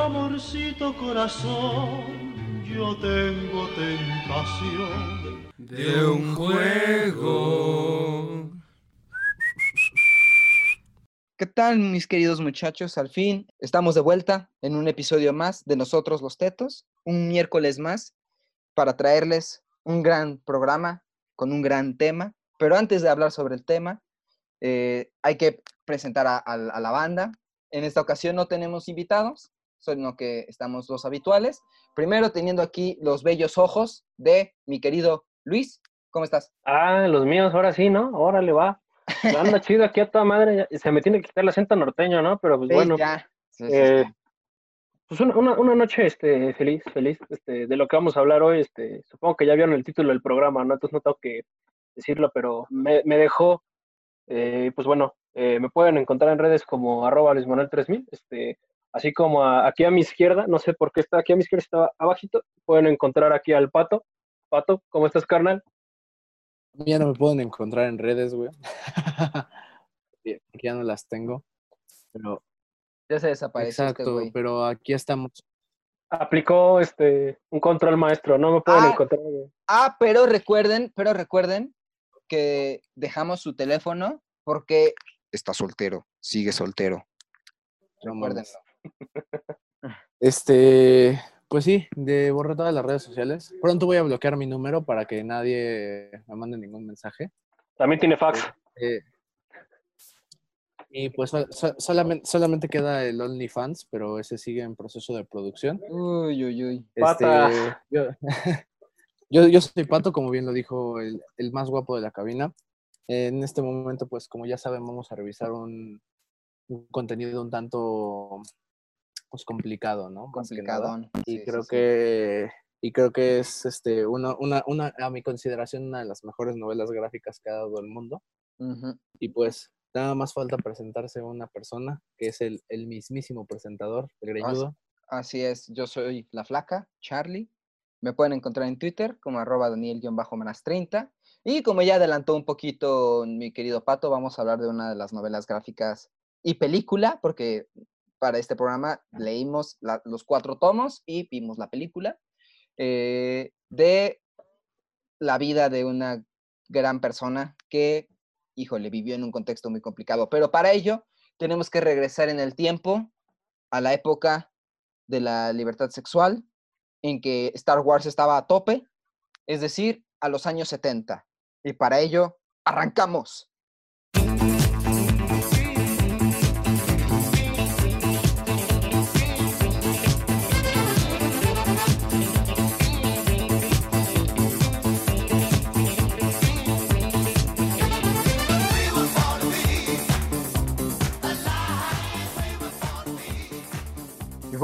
amorcito corazón, yo tengo tentación de un juego. ¿Qué tal, mis queridos muchachos? Al fin estamos de vuelta en un episodio más de Nosotros los Tetos, un miércoles más para traerles un gran programa con un gran tema. Pero antes de hablar sobre el tema, eh, hay que presentar a, a la banda. En esta ocasión no tenemos invitados, sino que estamos los habituales. Primero teniendo aquí los bellos ojos de mi querido Luis. ¿Cómo estás? Ah, los míos, ahora sí, ¿no? Órale, va. Anda chido aquí a toda madre. Se me tiene que quitar el acento norteño, ¿no? Pero pues Sí, bueno. ya. Sí, sí, eh. Pues una, una, una noche este, feliz, feliz, este, de lo que vamos a hablar hoy, este, supongo que ya vieron el título del programa, ¿no? Entonces no tengo que decirlo, pero me, me dejó, eh, pues bueno, eh, me pueden encontrar en redes como arroba Luis Manuel 3000, este, así como a- aquí a mi izquierda, no sé por qué está aquí a mi izquierda, está abajito, pueden encontrar aquí al Pato. Pato, ¿cómo estás, carnal? Ya no me pueden encontrar en redes, güey. Ya no las tengo. Pero, Ya se desapareció este exacto, güey. pero aquí estamos. Aplicó este, un control maestro, no me pueden Ah. encontrar. güey. Ah, pero recuerden, pero recuerden que dejamos su teléfono porque está soltero, sigue soltero. No Recuérdenlo. Este, pues sí, de borrar todas las redes sociales. Pronto voy a bloquear mi número para que nadie me mande ningún mensaje. También tiene fax. Eh, y pues so- so- solamente, solamente queda el OnlyFans, pero ese sigue en proceso de producción. Uy, uy, uy. Este, yo, yo, yo soy Pato, como bien lo dijo el, el más guapo de la cabina. En este momento, pues como ya saben, vamos a revisar un, un contenido un tanto pues, complicado, ¿no? Más. Complicadón. Y Sí, creo sí, sí. que y creo que es este una, una, una, a mi consideración, una de las mejores novelas gráficas que ha dado el mundo. Y pues nada más falta presentarse una persona que es el, el mismísimo presentador, el greñudo. Así es, yo soy La Flaca, Charlie. Me pueden encontrar en Twitter como arroba Daniel-30. Y como ya adelantó un poquito mi querido Pato, vamos a hablar de una de las novelas gráficas y película, porque para este programa leímos la- los cuatro tomos y vimos la película eh, de la vida de una gran persona que, híjole, vivió en un contexto muy complicado. Pero para ello tenemos que regresar en el tiempo a la época de la libertad sexual, en que Star Wars estaba a tope, es decir, a los años 70. Y para ello, arrancamos.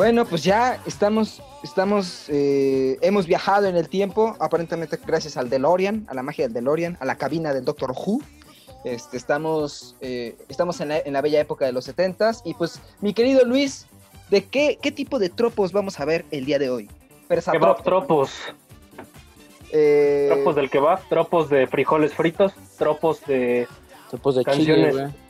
Bueno, pues ya estamos, estamos, eh, hemos viajado en el tiempo, aparentemente gracias al DeLorean, a la magia del DeLorean, a la cabina del Doctor Who. Este, estamos, eh, estamos en la, en la bella época de los 70s. Y pues, mi querido Luis, ¿de qué, qué tipo de tropos vamos a ver el día de hoy? Kebab tropos. Eh, Tropos del kebab, tropos de frijoles fritos, tropos de Tropos de Canciones. chile.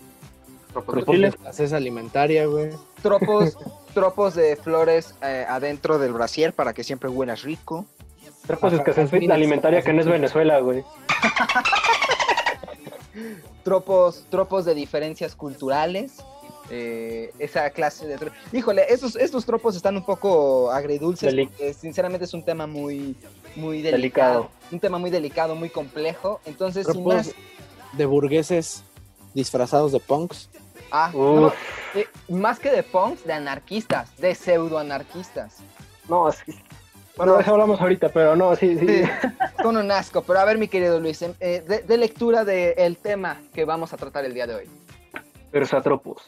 Tropos de-. Escasez alimentaria, güey. tropos, tropos de flores eh, adentro del brasier para que siempre huelas rico. Tropos de escasez alimentaria que no es Venezuela, güey. tropos, tropos de diferencias culturales. eh, esa clase de... Híjole, estos, estos tropos están un poco agridulces. Deli- porque sinceramente es un tema muy, muy delicado, Delicado. Un tema muy delicado, muy complejo. Entonces, sin Tropos más... de burgueses disfrazados de punks. Ah, no, eh, más que de punks, de anarquistas, de pseudoanarquistas. No, sí. Bueno, No. de eso hablamos ahorita, pero no, sí, sí. Con un asco. Pero a ver, mi querido Luis, em, eh, de, de lectura del tema que vamos a tratar el día de hoy. Persatropos.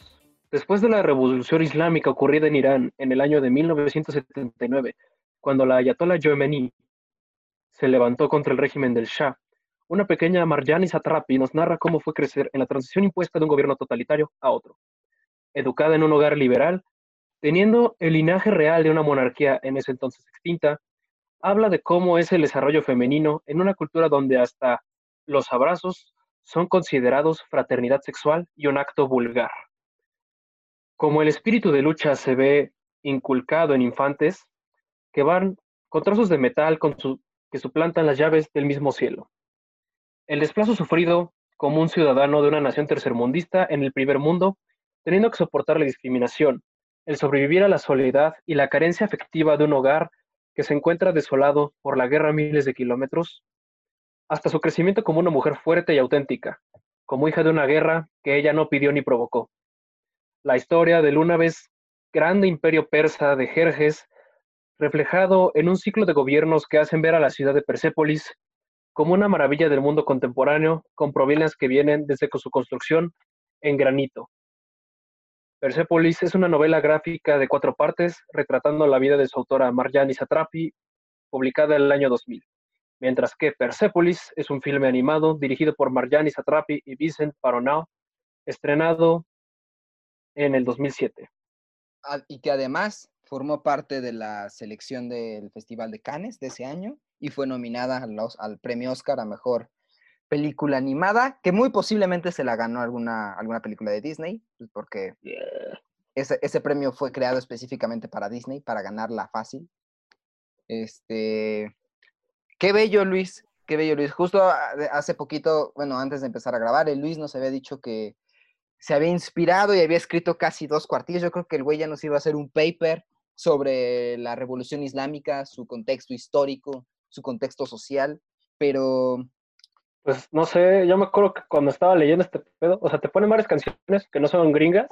Después de la revolución islámica ocurrida en Irán en el año de 1979, cuando la ayatollah Khomeini se levantó contra el régimen del Shah, una pequeña Marjani Satrapi nos narra cómo fue crecer en la transición impuesta de un gobierno totalitario a otro. Educada en un hogar liberal, teniendo el linaje real de una monarquía en ese entonces extinta, habla de cómo es el desarrollo femenino en una cultura donde hasta los abrazos son considerados fraternidad sexual y un acto vulgar. Como el espíritu de lucha se ve inculcado en infantes que van con trozos de metal que suplantan las llaves del mismo cielo. El desplazo sufrido como un ciudadano de una nación tercermundista en el primer mundo, teniendo que soportar la discriminación, el sobrevivir a la soledad y la carencia afectiva de un hogar que se encuentra desolado por la guerra a miles de kilómetros, hasta su crecimiento como una mujer fuerte y auténtica, como hija de una guerra que ella no pidió ni provocó. La historia del una vez grande imperio persa de Jerjes, reflejado en un ciclo de gobiernos que hacen ver a la ciudad de Persépolis como una maravilla del mundo contemporáneo, con provincias que vienen desde su construcción en granito. Persépolis es una novela gráfica de cuatro partes retratando la vida de su autora Marjane Satrapi, publicada en el año 2000 mientras que Persepolis es un filme animado dirigido por Marjane Satrapi y Vincent Paronao, estrenado en el 2007. Ah, y que además formó parte de la selección del Festival de Cannes de ese año y fue nominada al premio Oscar a Mejor Película Animada, que muy posiblemente se la ganó alguna, alguna película de Disney, pues, porque ese, ese premio fue creado específicamente para Disney, para ganarla fácil. Este, Qué bello, Luis. Qué bello, Luis. Justo hace poquito, bueno, antes de empezar a grabar, el Luis nos había dicho que se había inspirado y había escrito casi dos cuartillas. Yo creo que el güey ya nos iba a hacer un paper sobre la revolución islámica, su contexto histórico, su contexto social, pero... Pues no sé, yo me acuerdo que cuando estaba leyendo este pedo, o sea, te ponen varias canciones que no son gringas,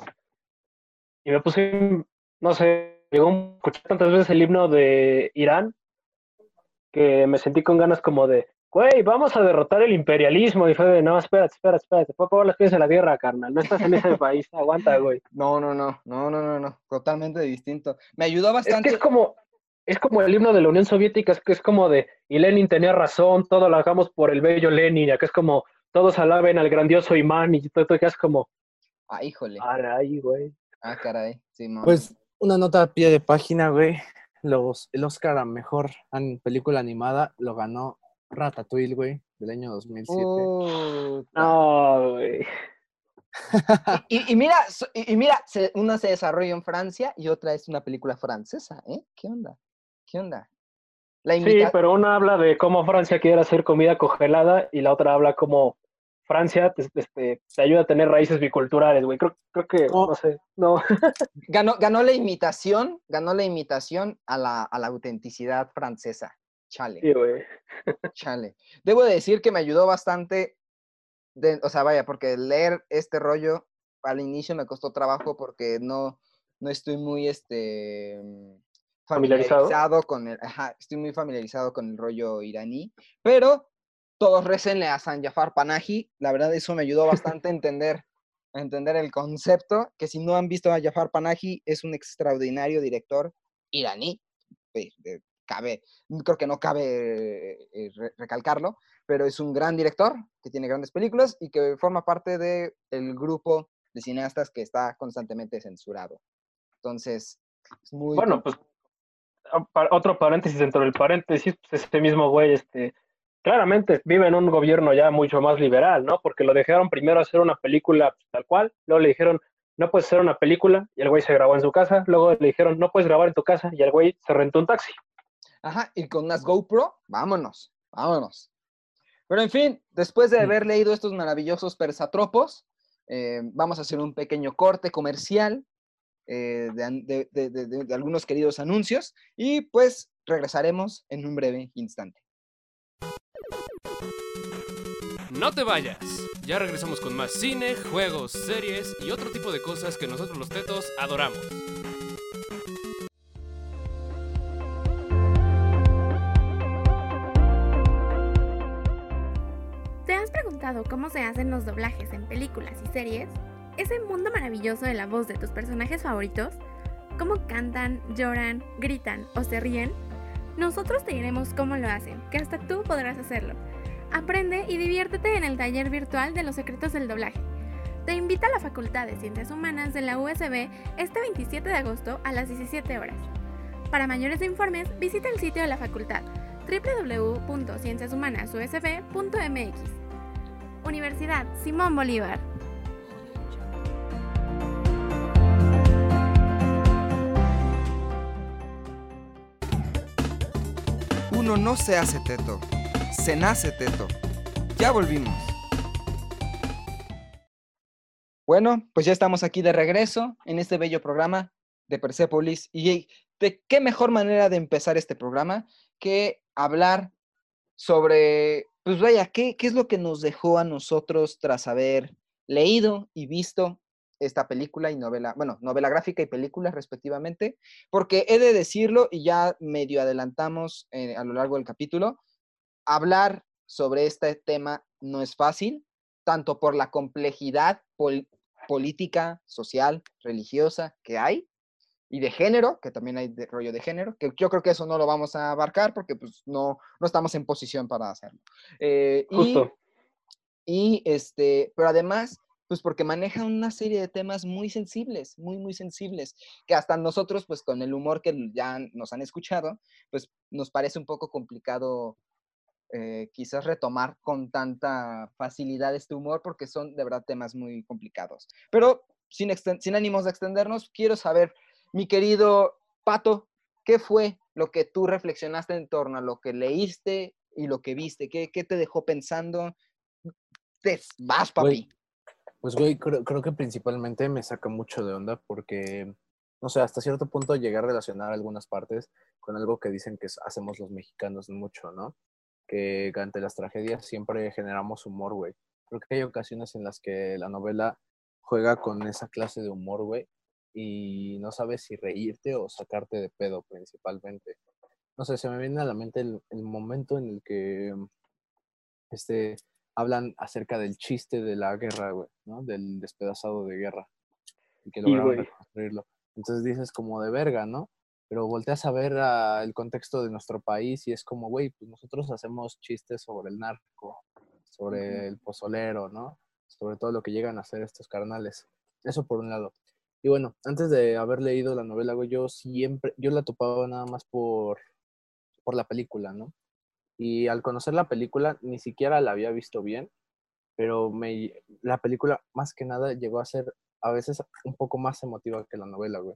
y me puse, no sé, llegó a escuchar tantas veces el himno de Irán, que me sentí con ganas como de, güey, vamos a derrotar el imperialismo. Y fue de, no, espérate, espérate, espérate, por las pies en la tierra, carnal. No estás en ese país, aguanta, güey. No, no, no, no, no, no, no, totalmente distinto. Me ayudó bastante. Es que es como, es como el himno de la Unión Soviética, es que es como de, y Lenin tenía razón, todo lo hagamos por el bello Lenin, ya que es como, todos alaben al grandioso imán, y todo, todo que es como, ah, híjole. Caray, güey. Ah, caray, sí, Pues, una nota a pie de página, güey los, el Oscar a Mejor Película Animada lo ganó Ratatouille, güey, del año 2007. no, güey. y, mira, y, mira una se desarrolla en Francia y otra es una película francesa, ¿eh? ¿Qué onda? ¿Qué onda? sí, pero una habla de cómo Francia quiere hacer comida congelada y la otra habla como Francia te, este, te ayuda a tener raíces biculturales, güey. Creo, creo que, no sé, no. ganó, ganó la imitación, ganó la imitación a la, a la autenticidad francesa. Chale. Sí, güey. Chale. Debo decir que me ayudó bastante, de, o sea, vaya, porque leer este rollo al inicio me costó trabajo porque no, no estoy muy, este, familiarizado, con el, ajá, estoy muy familiarizado con el rollo iraní, pero todos recenle a San Jafar Panahi. La verdad, eso me ayudó bastante a entender, a entender el concepto, que si no han visto a Jafar Panahi, es un extraordinario director iraní. Cabe, creo que no cabe eh, recalcarlo, pero es un gran director que tiene grandes películas y que forma parte del grupo de cineastas que está constantemente censurado. Entonces, es muy... Bueno, pues otro paréntesis dentro del paréntesis, pues este mismo güey, este, claramente vive en un gobierno ya mucho más liberal, ¿no? Porque lo dejaron primero hacer una película tal cual, luego le dijeron, no puedes hacer una película, y el güey se grabó en su casa, luego le dijeron, no puedes grabar en tu casa, y el güey se rentó un taxi. Ajá, y con unas GoPro, vámonos, vámonos. Pero en fin, después de haber leído estos maravillosos persatropos, eh, vamos a hacer un pequeño corte comercial eh, de algunos queridos anuncios y pues regresaremos en un breve instante. No te vayas. Ya regresamos con más cine, juegos, series y otro tipo de cosas que nosotros los tetos adoramos. ¿Te has preguntado cómo se hacen los doblajes en películas y series? ¿Ese mundo maravilloso de la voz de tus personajes favoritos? ¿Cómo cantan, lloran, gritan o se ríen? Nosotros te diremos cómo lo hacen, que hasta tú podrás hacerlo. Aprende y diviértete en el taller virtual de los secretos del doblaje. Te invita a la Facultad de Ciencias Humanas de la USB este 27 de agosto a las 17 horas. Para mayores informes, visita el sitio de la facultad www.cienciashumaнаsusb.mx. Universidad Simón Bolívar. Uno no se hace teto, se nace teto. Ya volvimos. Bueno, pues ya estamos aquí de regreso en este bello programa de Persepolis. Y de qué mejor manera de empezar este programa que hablar sobre, pues vaya, ¿qué, qué es lo que nos dejó a nosotros tras haber leído y visto esta película y novela, bueno, novela gráfica y película respectivamente, porque he de decirlo y ya medio adelantamos eh, a lo largo del capítulo, hablar sobre este tema no es fácil, tanto por la complejidad política, social, religiosa que hay, y de género, que también hay de rollo de género, que yo creo que eso no lo vamos a abarcar porque pues no, no estamos en posición para hacerlo. Eh, Justo. Y, y, este, pero además, pues porque maneja una serie de temas muy sensibles, muy, muy sensibles, que hasta nosotros, pues con el humor que ya nos han escuchado, pues nos parece un poco complicado eh, quizás retomar con tanta facilidad este humor porque son de verdad temas muy complicados. Pero sin, sin ánimos de extendernos, quiero saber mi querido Pato, ¿qué fue lo que tú reflexionaste en torno a lo que leíste y lo que viste? ¿Qué, qué te dejó pensando? Te vas, papi. Pues, güey, creo, creo, que principalmente me saca mucho de onda porque, no sé, hasta cierto punto llegar a relacionar algunas partes con algo que dicen que hacemos los mexicanos mucho, ¿no? Que ante las tragedias siempre generamos humor, güey. Creo que hay ocasiones en las que la novela juega con esa clase de humor, güey, y no sabes si reírte o sacarte de pedo principalmente. No sé, se me viene a la mente el momento en el que este, hablan acerca del chiste de la guerra, güey, ¿no? Del despedazado de guerra. Y que lograron reconstruirlo. Entonces dices como de verga, ¿no? Pero volteas a ver a el contexto de nuestro país y es como, güey, pues nosotros hacemos chistes sobre el narco, sobre el pozolero, ¿no? Sobre todo lo que llegan a hacer estos carnales. Eso por un lado. Y bueno, antes de haber leído la novela, güey, yo siempre, yo la topaba nada más por, por la película, ¿no? Y al conocer la película, ni siquiera la había visto bien, pero me, la película más que nada llegó a ser a veces un poco más emotiva que la novela, güey.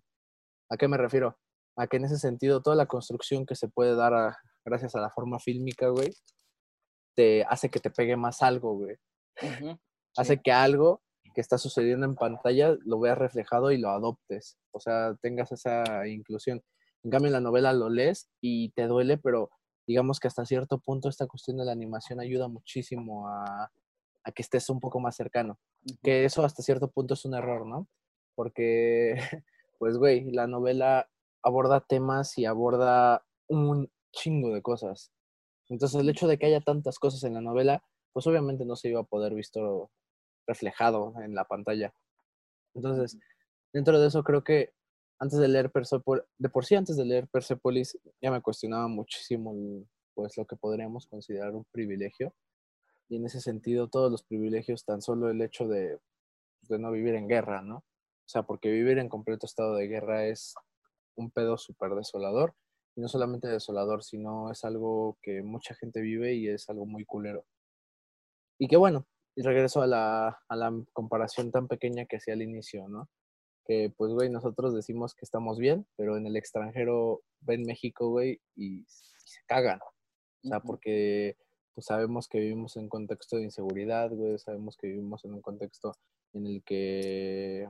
¿A qué me refiero? A que en ese sentido toda la construcción que se puede dar a, gracias a la forma fílmica, güey, te hace que te pegue más algo, güey. Uh -huh. Hace sí. que algo que está sucediendo en pantalla lo veas reflejado y lo adoptes, o sea, tengas esa inclusión. En cambio, en la novela lo lees y te duele, pero digamos que hasta cierto punto esta cuestión de la animación ayuda muchísimo a, a que estés un poco más cercano. Uh -huh. Que eso hasta cierto punto es un error, ¿no? Porque, pues, güey, la novela aborda temas y aborda un chingo de cosas. Entonces, el hecho de que haya tantas cosas en la novela, pues obviamente no se iba a poder visto reflejado en la pantalla. Entonces, dentro de eso creo que antes de leer Persepolis, de por sí antes de leer Persepolis, ya me cuestionaba muchísimo pues lo que podríamos considerar un privilegio. Y en ese sentido, todos los privilegios, tan solo el hecho de, de no vivir en guerra, ¿no? O sea, porque vivir en completo estado de guerra es un pedo súper desolador. Y no solamente desolador, sino es algo que mucha gente vive y es algo muy culero. Y que bueno, y regreso a la, a la comparación tan pequeña que hacía al inicio, ¿no? Que pues, güey, nosotros decimos que estamos bien, pero en el extranjero ven México, güey, y, y, se cagan. O sea, porque pues sabemos que vivimos en un contexto de inseguridad, güey, sabemos que vivimos en un contexto en el que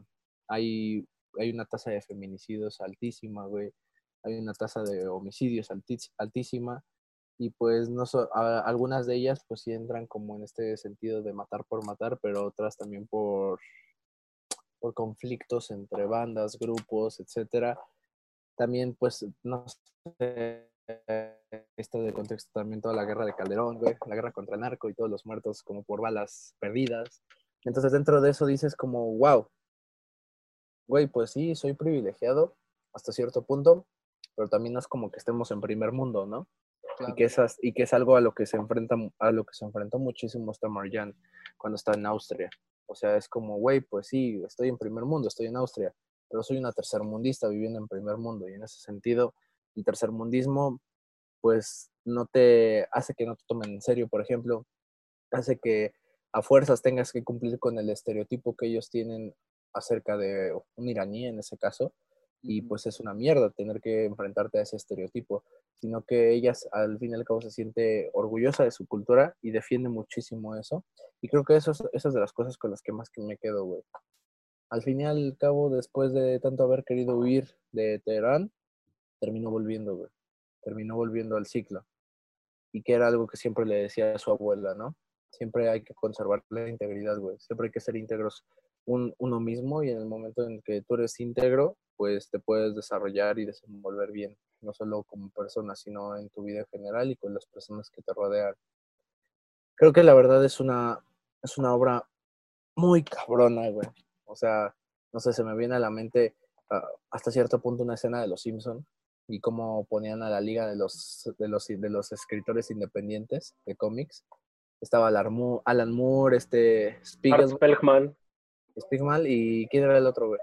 hay, hay una tasa de feminicidios altísima, güey, hay una tasa de homicidios altísima, y pues no so, a, algunas de ellas pues sí entran como en este sentido de matar por matar, pero otras también por, por conflictos entre bandas, grupos, etcétera. También pues no sé, esto de contexto también toda la guerra de Calderón, güey, la guerra contra el narco y todos los muertos como por balas perdidas. Entonces dentro de eso dices como, wow, güey, pues sí, soy privilegiado hasta cierto punto, pero también no es como que estemos en primer mundo, ¿no? Claro. Y, que esas, y que es algo a lo que se enfrenta a lo que se enfrentó muchísimo esta Marjan cuando está en Austria. O sea, es como, güey, pues sí, estoy en primer mundo, estoy en Austria, pero soy una tercermundista viviendo en primer mundo. Y en ese sentido, el tercermundismo, pues no te hace que no te tomen en serio, por ejemplo, hace que a fuerzas tengas que cumplir con el estereotipo que ellos tienen acerca de un iraní en ese caso, y pues es una mierda tener que enfrentarte a ese estereotipo, sino que ella al fin y al cabo se siente orgullosa de su cultura y defiende muchísimo eso. Y creo que eso es, eso es de las cosas con las que más que me quedo, güey. Al fin y al cabo, después de tanto haber querido huir de Teherán, terminó volviendo, güey. Terminó volviendo al ciclo. Y que era algo que siempre le decía a su abuela, ¿no? Siempre hay que conservar la integridad, güey. Siempre hay que ser íntegros un, uno mismo y en el momento en que tú eres íntegro, pues te puedes desarrollar y desenvolver bien, no solo como persona, sino en tu vida en general y con las personas que te rodean. Creo que la verdad es una, es una obra muy cabrona, güey. O sea, no sé, se me viene a la mente ah, hasta cierto punto una escena de Los Simpson y cómo ponían a la liga de los, de los, de los escritores independientes de cómics. Estaba Alan Moore, este Spiegel, Spelkman. Spigman y ¿quién era el otro, güey?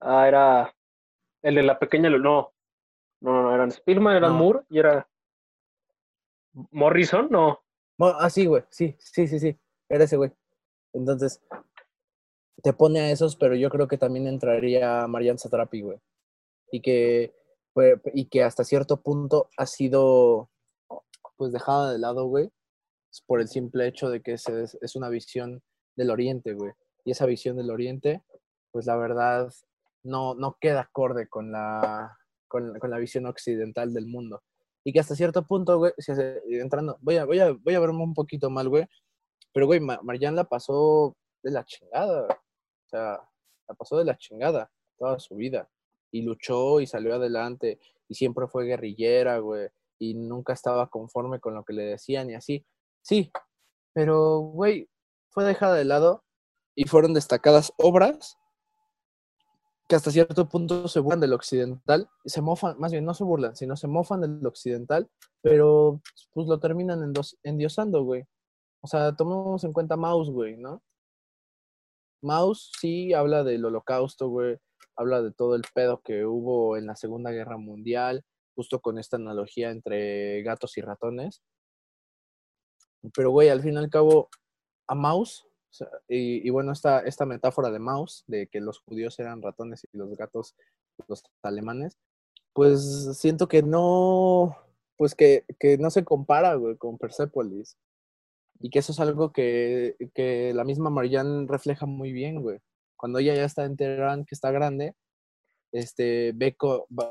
Ah, era el de la pequeña. Lu- No, no, no, no, eran Spillman, eran No. Moore y era. Morrison, no. Ah, sí, güey, sí, sí, sí, sí, era ese güey. Entonces, te pone a esos, pero yo creo que también entraría Marianne Satrapi, güey. Y que, y que hasta cierto punto ha sido, pues, dejada de lado, güey, por el simple hecho de que es, es, es una visión del Oriente, güey. Y esa visión del Oriente, pues, la verdad, no, no queda acorde con la, con, la visión occidental del mundo. Y que hasta cierto punto, güey, si hace- entrando, voy a, verme un poquito mal, güey. Pero, güey, Ma- Marianne la pasó de la chingada. O sea, la pasó de la chingada toda su vida. Y luchó y salió adelante. Y siempre fue guerrillera, güey. Y nunca estaba conforme con lo que le decían y así. Sí, pero, güey, fue dejada de lado y fueron destacadas obras que hasta cierto punto se burlan del occidental, se mofan, más bien no se burlan, sino se mofan del occidental, pero pues lo terminan endiosando, güey. O sea, tomemos en cuenta Mouse, güey, ¿no? Mouse sí habla del holocausto, güey, habla de todo el pedo que hubo en la Segunda Guerra Mundial, justo con esta analogía entre gatos y ratones. Pero, güey, al fin y al cabo, a Mouse, o y, y bueno, esta, esta metáfora de Mouse, de que los judíos eran ratones y los gatos los alemanes, pues siento que no, pues que, que no se compara, güey, con Persepolis. Y que eso es algo que, que la misma Marianne refleja muy bien, güey. Cuando ella ya está en Teherán, que está grande, este, ve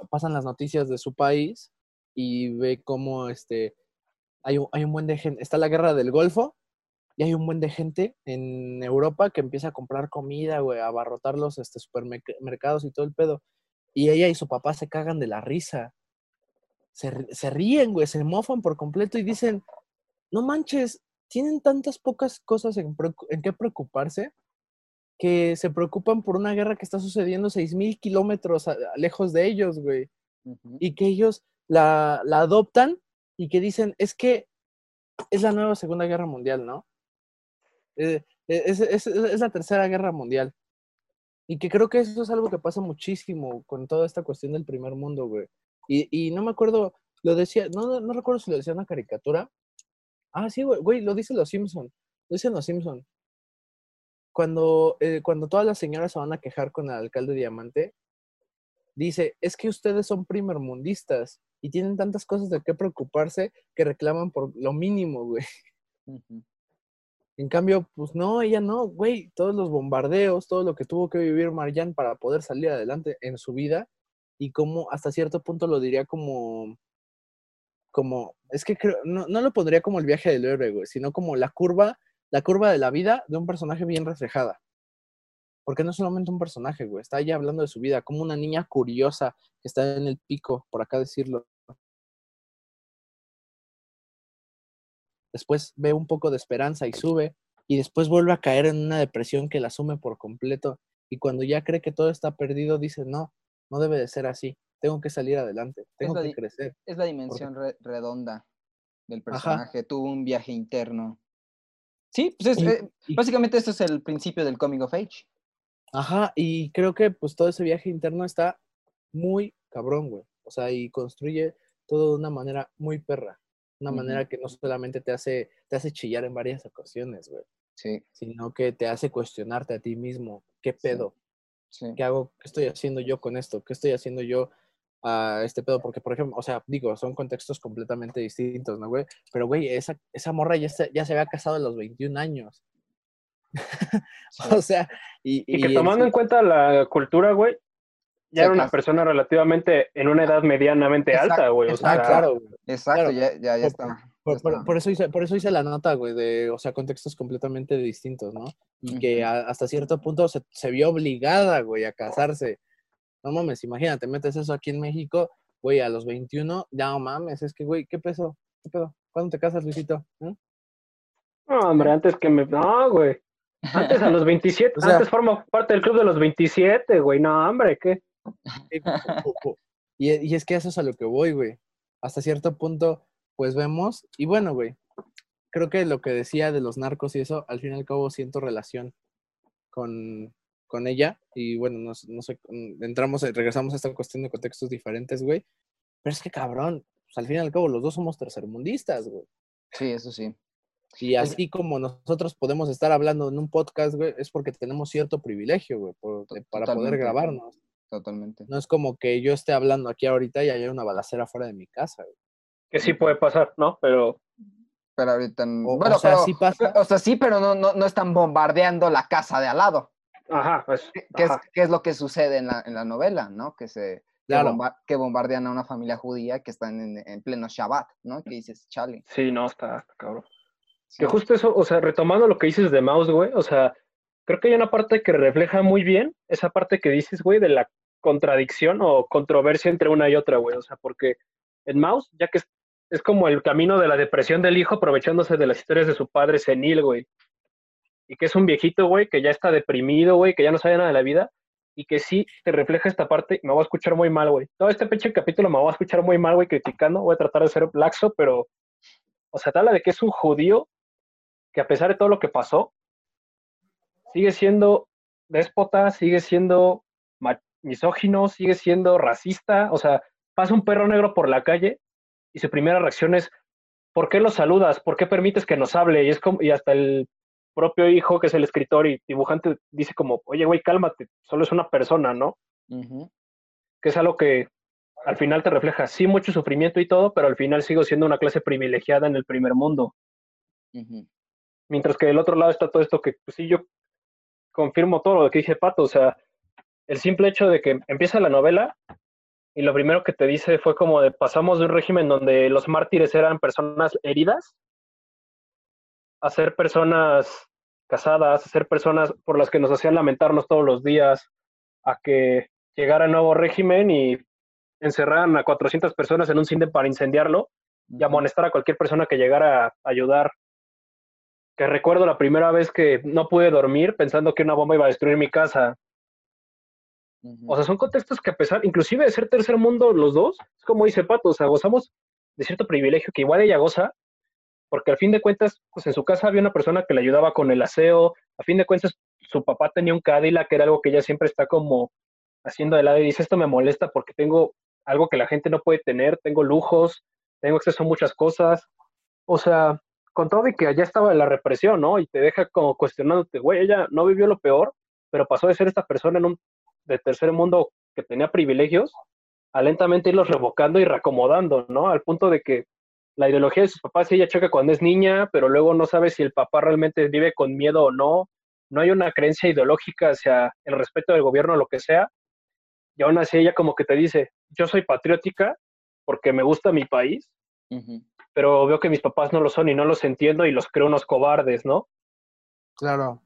pasan las noticias de su país y ve cómo este, hay, un, hay un buen de gente, está la guerra del Golfo y hay un buen de gente en Europa que empieza a comprar comida, güey, a abarrotar los este, supermercados y todo el pedo. Y ella y su papá se cagan de la risa. Se, se ríen, güey, se mofan por completo y dicen, no manches, tienen tantas pocas cosas en, qué preocuparse que se preocupan por una guerra que está sucediendo 6.000 kilómetros lejos de ellos, güey y que ellos la, la adoptan y que dicen, es que es la nueva Segunda Guerra Mundial, ¿no? Eh, eh, es, es- es la Tercera Guerra Mundial. Y que creo que eso es algo que pasa muchísimo con toda esta cuestión del primer mundo, güey. Y, y no me acuerdo, lo decía, no, no, recuerdo si lo decía una caricatura. Ah, sí, güey, güey, lo dice los Simpson. Lo dicen los Simpson. Cuando, eh, cuando todas las señoras se van a quejar con el alcalde Diamante, dice, es que ustedes son primermundistas y tienen tantas cosas de qué preocuparse que reclaman por lo mínimo, güey. En cambio, pues no, ella no, güey, todos los bombardeos, todo lo que tuvo que vivir Marjan para poder salir adelante en su vida y como hasta cierto punto lo diría como, como, es que creo, no, no lo pondría como el viaje del héroe, güey, sino como la curva, la curva de la vida de un personaje bien reflejada. Porque no es solamente un personaje, güey, está ella hablando de su vida, como una niña curiosa que está en el pico, por acá decirlo. Después ve un poco de esperanza y sube, y después vuelve a caer en una depresión que la asume por completo. Y cuando ya cree que todo está perdido, dice, no, no debe de ser así, tengo que salir adelante, tengo que crecer. Es la dimensión re- redonda del Ajá. personaje. Tuvo un viaje interno. Sí, pues es, Y- eh, y- básicamente esto es el principio del coming of age. Ajá, y creo que pues todo ese viaje interno está muy cabrón, güey. O sea, y construye todo de una manera muy perra. Una manera que no solamente te hace, te hace chillar en varias ocasiones, güey, Sí. sino que te hace cuestionarte a ti mismo. ¿Qué pedo? Sí. ¿Qué hago? ¿Qué estoy haciendo yo con esto? ¿Qué estoy haciendo yo a este pedo? Porque, por ejemplo, o sea, digo, son contextos completamente distintos, ¿no, güey? Pero, güey, esa, esa morra ya se, ya se había casado a los 21 años. o sea, y, Y que tomando en cuenta la cultura, güey, ya era una persona relativamente en una edad medianamente Exacto, alta, güey. O sea, Ah, claro, güey. Exacto, Claro. ya, ya, ya Por- está. ya Por, por- está. por eso hice, por eso hice la nota, güey, de, o sea, contextos completamente distintos, ¿no? Y que a- hasta cierto punto se, se vio obligada, güey, a casarse. No mames, imagínate, metes eso aquí en México, güey, a los 21, ya no mames, es que, güey, ¿qué peso? ¿Qué pedo? ¿Cuándo te casas, Luisito? ¿Eh? no, hombre, antes que me. No, güey. Antes a los 27, O sea- antes forma parte del club de los 27, güey. No, hombre, ¿qué? Y, y es que eso es a lo que voy, güey. Hasta cierto punto, pues vemos, y bueno, güey, creo que lo que decía de los narcos y eso, al fin y al cabo siento relación con, con ella, y bueno, no, no sé, mm, entramos, eh, regresamos a esta cuestión de contextos diferentes, güey, pero es que cabrón, pues al fin y al cabo los dos somos tercermundistas, güey. Sí, eso sí. Y así como nosotros podemos estar hablando en un podcast, güey, es porque tenemos cierto privilegio, güey, por- para poder grabarnos. Totalmente. No es como que yo esté hablando aquí ahorita y haya una balacera fuera de mi casa. güey. Que sí puede pasar, ¿no? Pero Pero ahorita. O, bueno, o sea, pero, sí pasa. o sea, sí, pero no, no, no están bombardeando la casa de al lado. Ajá, pues. ¿Qué es, qué es lo que sucede en la, en la novela, ¿no? Que se que, Claro. bomba- que bombardean a una familia judía que están en, en pleno Shabbat, ¿no? Que dices, chale. Sí, no, está, está cabrón. sí. Que justo eso, o sea, retomando lo que dices de Mouse, güey, o sea, creo que hay una parte que refleja muy bien esa parte que dices, güey, de la contradicción o controversia entre una y otra, güey, o sea, porque en Mouse, ya que es, como el camino de la depresión del hijo aprovechándose de las historias de su padre senil, güey, y que es un viejito, güey, que ya está deprimido, güey, que ya no sabe nada de la vida, y que sí te refleja esta parte, me voy a escuchar muy mal, güey. Todo este pinche capítulo me voy a escuchar muy mal, güey, criticando, voy a tratar de ser laxo, pero, o sea, te de que es un judío que a pesar de todo lo que pasó, sigue siendo déspota, sigue siendo misógino, sigue siendo racista, o sea, pasa un perro negro por la calle y su primera reacción es, ¿por qué lo saludas? ¿Por qué permites que nos hable? Y es como, y hasta el propio hijo, que es el escritor y dibujante, dice como, oye, güey, cálmate, solo es una persona, ¿no? Que es algo que al final te refleja, sí, mucho sufrimiento y todo, pero al final sigo siendo una clase privilegiada en el primer mundo. Mientras que del otro lado está todo esto que, pues sí, yo confirmo todo lo que dice Pato, o sea, el simple hecho de que empieza la novela y lo primero que te dice fue como de pasamos de un régimen donde los mártires eran personas heridas a ser personas casadas, a ser personas por las que nos hacían lamentarnos todos los días, a que llegara el nuevo régimen y encerraran a 400 personas en un cine para incendiarlo y amonestar a cualquier persona que llegara a ayudar. Que recuerdo la primera vez que no pude dormir pensando que una bomba iba a destruir mi casa. O sea, son contextos que a pesar, inclusive de ser tercer mundo los dos, es como dice Pato, o sea, gozamos de cierto privilegio que igual ella goza, porque al fin de cuentas, pues en su casa había una persona que le ayudaba con el aseo, a fin de cuentas su papá tenía un Cadillac, que era algo que ella siempre está como haciendo de lado y dice, esto me molesta porque tengo algo que la gente no puede tener, tengo lujos, tengo acceso a muchas cosas. O sea, con todo y que allá estaba la represión, ¿no? Y te deja como cuestionándote, güey, ella no vivió lo peor, pero pasó de ser esta persona en un de tercer mundo que tenía privilegios a lentamente irlos revocando y reacomodando, ¿no? Al punto de que la ideología de sus papás, ella choca cuando es niña, pero luego no sabe si el papá realmente vive con miedo o no. No hay una creencia ideológica hacia el respeto del gobierno o lo que sea. Y aún así ella como que te dice, yo soy patriótica porque me gusta mi país. Pero veo que mis papás no lo son y no los entiendo y los creo unos cobardes, ¿no? Claro.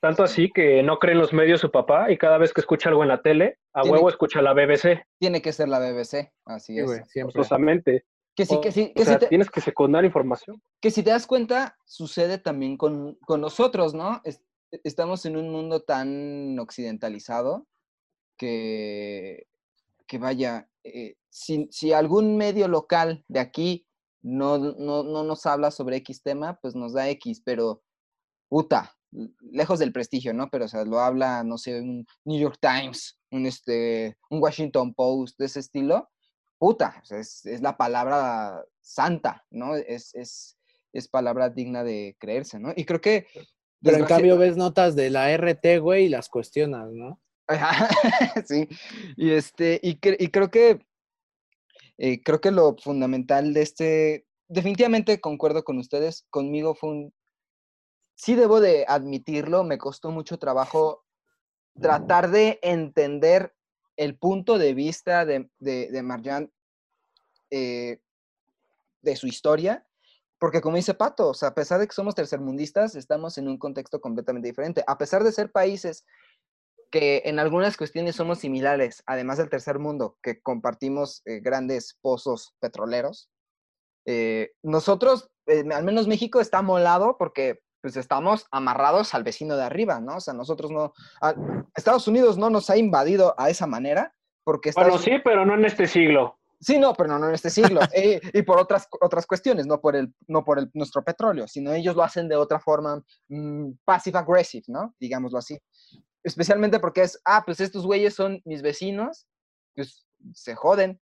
Tanto así que no cree en los medios su papá y cada vez que escucha algo en la tele, a Tiene- huevo escucha la BBC, Tiene que ser la BBC, así Sí, es. güey, siempre. forzosamente. Que sí, O- que sí, o que sí sea, te- tienes que secundar información. que si te das cuenta, sucede también con, con nosotros, ¿no? Es- estamos en un mundo tan occidentalizado que, que vaya, eh, si, si algún medio local de aquí no, no, no nos habla sobre X tema, pues nos da X, pero puta, lejos del prestigio, ¿no? Pero, o sea, lo habla, no sé, un New York Times, un, este, un Washington Post, de ese estilo, puta, o sea, es, es la palabra santa, ¿no? Es, es, es palabra digna de creerse, ¿no? Y creo que... Pero en cambio ves notas de la RT, güey, y las cuestionas, ¿no? Sí. Y este, y, cre- y creo que eh, creo que lo fundamental de este, definitivamente concuerdo con ustedes, conmigo fue un, sí debo de admitirlo, me costó mucho trabajo tratar de entender el punto de vista de, de, de Marjan eh, de su historia, porque como dice Pato, a pesar de que somos tercermundistas, estamos en un contexto completamente diferente. A pesar de ser países que en algunas cuestiones somos similares, además del tercer mundo, que compartimos eh, grandes pozos petroleros, eh, nosotros, eh, al menos México está molado porque pues estamos amarrados al vecino de arriba, ¿no? O sea, nosotros no, a- Estados Unidos no nos ha invadido a esa manera porque Bueno, Estados sí, pero no en este siglo. Sí, no, pero no, no en este siglo. eh, y por otras, otras cuestiones, no por, el, no por el, nuestro petróleo, sino ellos lo hacen de otra forma mm, passive-aggressive, ¿no? Digámoslo así. Especialmente porque es, ah, pues estos güeyes son mis vecinos, pues se joden.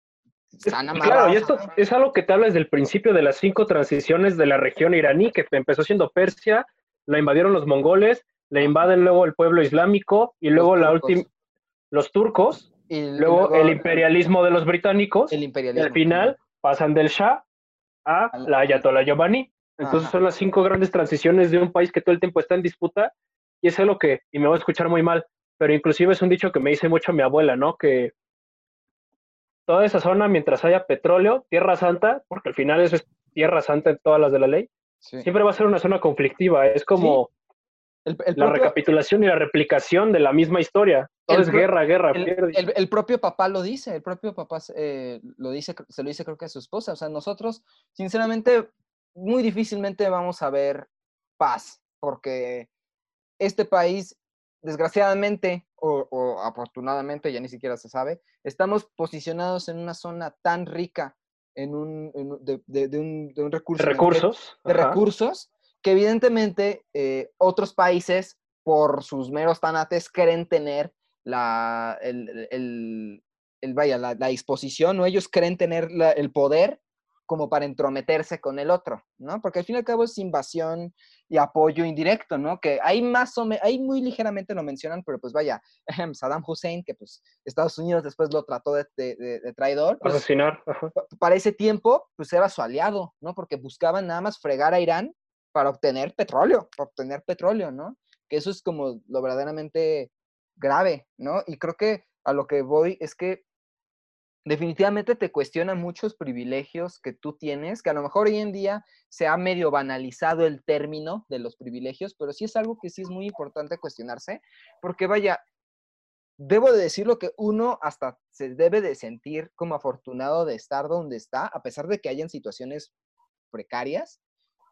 Están Y amarrados. claro, y esto es algo que te habla desde el principio de las cinco transiciones de la región iraní, que empezó siendo Persia, la invadieron los mongoles, la invaden luego el pueblo islámico y luego la turcos. última los turcos, y, y luego el imperialismo de los británicos el y imperialismo. al final pasan del Shah a la- la Ayatollah Yomani. Entonces Ajá. son las cinco grandes transiciones de un país que todo el tiempo está en disputa y es lo que, y me voy a escuchar muy mal, pero inclusive es un dicho que me dice mucho mi abuela, ¿no? Que toda esa zona, mientras haya petróleo, Tierra Santa, porque al final eso es Tierra Santa en todas las de la ley, Sí. siempre va a ser una zona conflictiva. Es como El, el la propio- recapitulación y la replicación de la misma historia. Todo es pro- guerra, guerra, el, pierde. el- propio papá lo dice, el propio papá eh, lo dice, se lo dice creo que a su esposa. O sea, nosotros, sinceramente, muy difícilmente vamos a ver paz, porque este país, desgraciadamente o, o afortunadamente, ya ni siquiera se sabe, estamos posicionados en una zona tan rica en un, en de, de- de un, de un recurso recursos. de recursos que evidentemente eh, otros países, por sus meros tanates, quieren tener la, el, el- el- el- vaya, la, la disposición o ellos creen tener la- el poder como para entrometerse con el otro, ¿no? Porque al fin y al cabo es invasión y apoyo indirecto, ¿no? Que ahí más o menos, ahí muy ligeramente lo mencionan, pero pues vaya, Saddam Hussein, que pues Estados Unidos después lo trató de, de- de- de traidor, pues, Asesinar. ajá. pa- para ese tiempo, pues era su aliado, ¿no? Porque buscaban nada más fregar a Irán para obtener petróleo, para obtener petróleo, ¿no? Que eso es como lo verdaderamente grave, ¿no? Y creo que a lo que voy es que definitivamente te cuestiona muchos privilegios que tú tienes, que a lo mejor hoy en día se ha medio banalizado el término de los privilegios, pero sí es algo que sí es muy importante cuestionarse, porque vaya, debo de decirlo que uno hasta se debe de sentir como afortunado de estar donde está, a pesar de que hayan situaciones precarias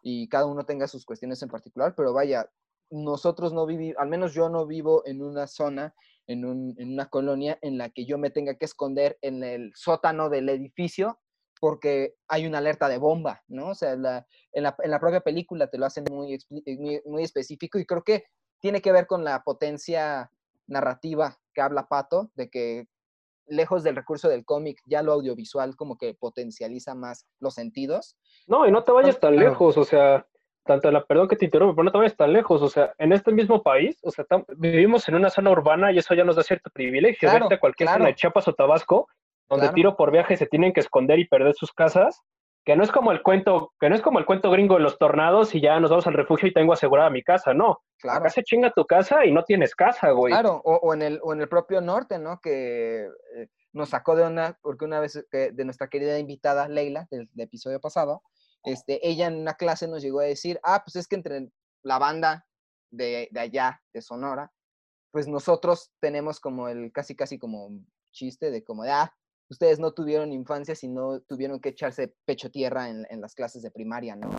y cada uno tenga sus cuestiones en particular, pero vaya, nosotros no vivimos, al menos yo no vivo en una zona, en, un- en una colonia en la que yo me tenga que esconder en el sótano del edificio porque hay una alerta de bomba, ¿no? O sea, la- en, la, en la propia película te lo hacen muy, eh, muy, muy específico y creo que tiene que ver con la potencia narrativa que habla Pato, de que lejos del recurso del cómic, ya lo audiovisual como que potencializa más los sentidos. No, y no te vayas tan Claro. lejos, o sea, tanto la, perdón que te interrumpa, pero no te vayas tan lejos, o sea, en este mismo país, o sea, tam- vivimos en una zona urbana y eso ya nos da cierto privilegio. Claro, Vete a cualquier zona de Chiapas o Tabasco, donde Claro. tiro por viaje se tienen que esconder y perder sus casas, que no es como el cuento, que no es como el cuento gringo de los tornados y ya nos vamos al refugio y tengo asegurada mi casa, no. Claro. Acá se chinga tu casa y no tienes casa, güey. Claro, o, o en el, o en el propio norte, ¿no? Que eh, nos sacó de una, porque una vez que de nuestra querida invitada Leila, del, del episodio pasado, este, ella en una clase nos llegó a decir, ah, pues es que entre la banda de, de allá, de Sonora, pues nosotros tenemos como el casi, casi como un chiste de como, de, ah, ustedes no tuvieron infancia, sino tuvieron que echarse pecho tierra en, en las clases de primaria, ¿no?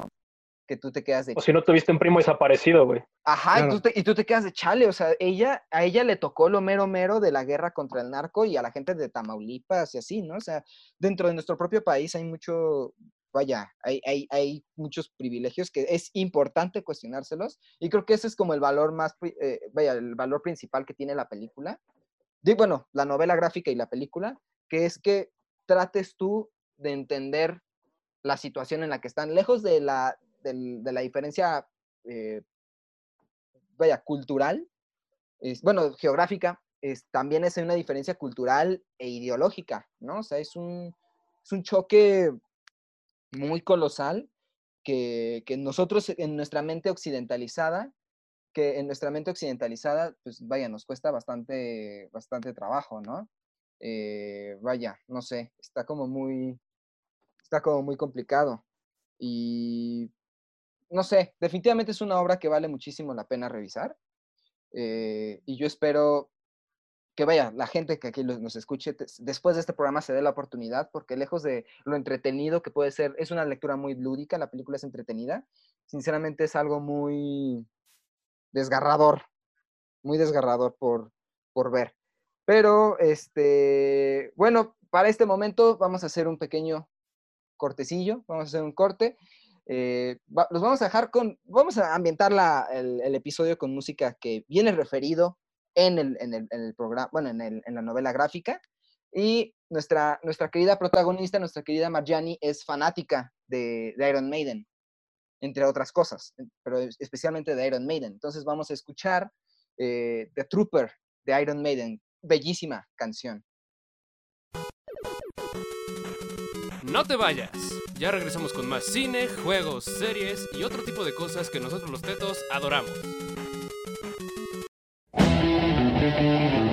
Que tú te quedas de O si no tuviste un primo desaparecido, güey. Ajá, y, Claro. tú te, y tú te quedas de chale, o sea, ella, a ella le tocó lo mero mero de la guerra contra el narco y a la gente de Tamaulipas y así, ¿no? O sea, dentro de nuestro propio país hay mucho, vaya, hay, hay, hay muchos privilegios que es importante cuestionárselos y creo que ese es como el valor más, eh, vaya, el valor principal que tiene la película. Digo, bueno, la novela gráfica y la película, que es que trates tú de entender la situación en la que están, lejos de la, de la diferencia eh, vaya, cultural, es, bueno, geográfica, es, también es una diferencia cultural e ideológica, ¿no? O sea, es un, es un choque muy colosal que, que nosotros en nuestra mente occidentalizada, que en nuestra mente occidentalizada, pues vaya, nos cuesta bastante, bastante trabajo, ¿no? Eh, vaya, no sé, está como muy, está como muy complicado. Y no sé, definitivamente es una obra que vale muchísimo la pena revisar. eh, y yo espero que vaya, la gente que aquí nos escuche después de este programa se dé la oportunidad, porque lejos de lo entretenido que puede ser, es una lectura muy lúdica, la película es entretenida, sinceramente es algo muy desgarrador, muy desgarrador por, por ver. Pero, este, bueno, para este momento vamos a hacer un pequeño cortecillo, vamos a hacer un corte. eh, los vamos a dejar con, vamos a ambientar la- el episodio con música que viene referido en el, en el, en el programa, bueno, en, el- en la novela gráfica. Y nuestra, nuestra querida protagonista, nuestra querida Marjani, es fanática de, de Iron Maiden, entre otras cosas, pero es- especialmente de Iron Maiden. Entonces vamos a escuchar eh, The Trooper de Iron Maiden, bellísima canción. No te vayas. Ya regresamos con más cine, juegos, series y otro tipo de cosas que nosotros los tetos adoramos. Thank you.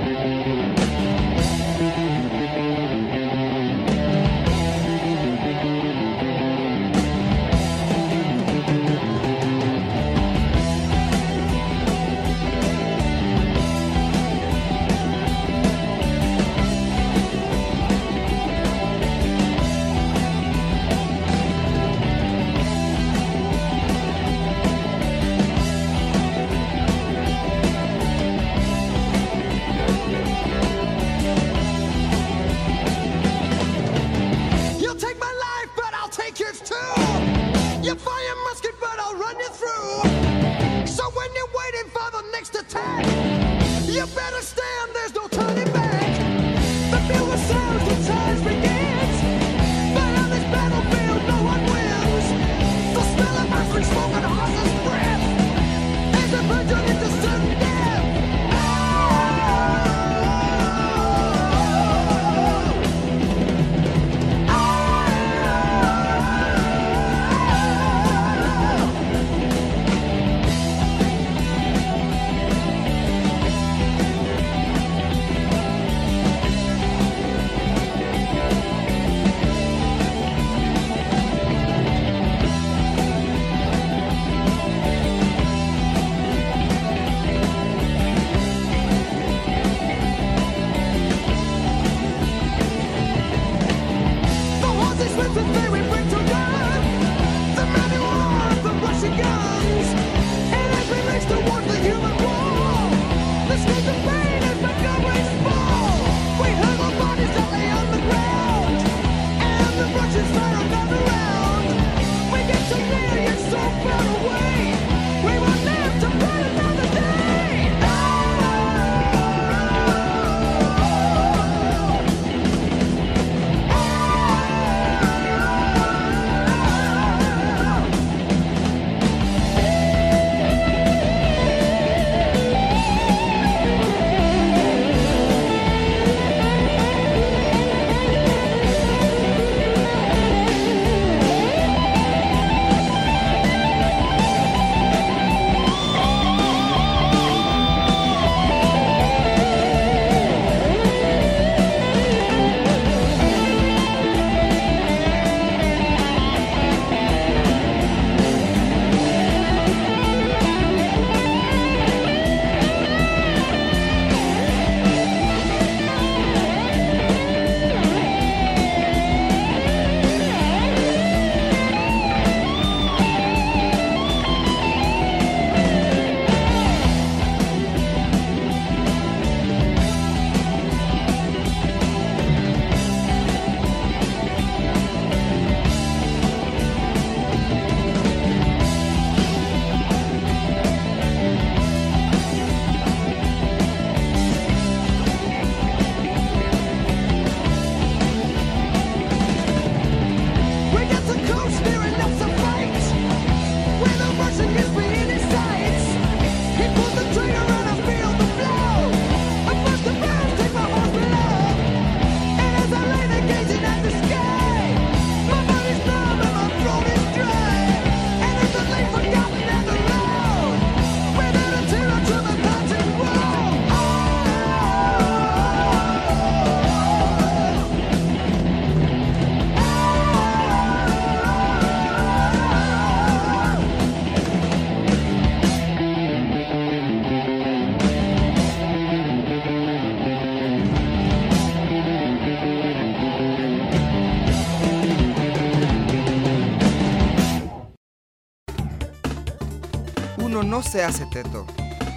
No se hace teto,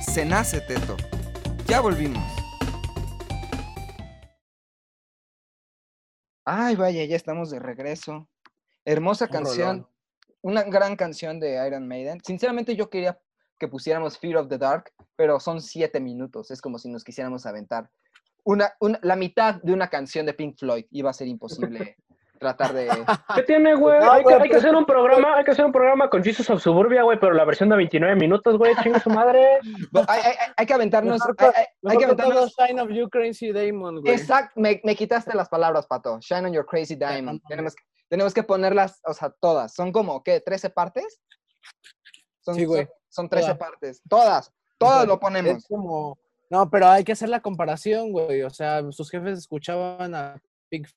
se nace teto. Ya volvimos. Ay, vaya, ya estamos de regreso. Hermosa Un canción, rolón. una gran canción de Iron Maiden. Sinceramente yo quería que pusiéramos Fear of the Dark, pero son siete minutos. Es como si nos quisiéramos aventar una, una- la mitad de una canción de Pink Floyd. Iba a ser imposible tratar de... ¿Qué tiene, güey? No, hay, que, güey, hay que pero- hacer un programa, hay que hacer un programa con Jesus of Suburbia, güey, pero la versión de 29 minutos, güey, chinga su madre. Bo- hay, hay- hay- hay que aventarnos... Mejor hay- que- Mejor aventarnos... Shine of You Crazy Damon, güey. Exacto, me, me quitaste las palabras, Pato. Shine on your crazy diamond. Tenemos, que- tenemos que ponerlas, o sea, todas. Son como, ¿qué? ¿13 partes? Son, Sí, güey. Son, son 13 Todas. partes. Todas. Todas lo Es ponemos. como... No, pero hay que hacer la comparación, güey. O sea, sus jefes escuchaban a Pink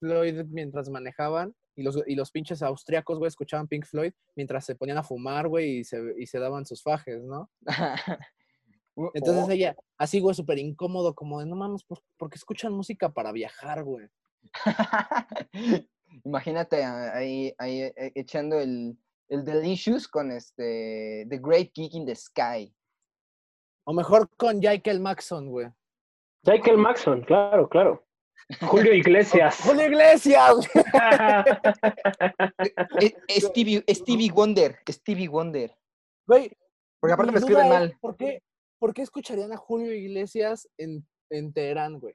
Floyd mientras manejaban y los, y los pinches austriacos, güey, escuchaban Pink Floyd mientras se ponían a fumar, güey, y se, y se daban sus fajes, ¿no? Entonces oh, ella, así, güey, súper incómodo, como de, no mames, ¿por, por qué escuchan música para viajar, güey? Imagínate a- ahí, ahí eh, echando el, el Delicious con este The Great Geek in the Sky. O mejor con Michael Maxon, güey. Michael Maxon, claro, claro. Julio Iglesias. ¡Julio Iglesias! güey! Eh, eh, Stevie, Stevie Wonder, Stevie Wonder. Güey, Porque aparte me escriben es, mal. ¿por qué, ¿Por qué escucharían a Julio Iglesias en, en Teherán, güey?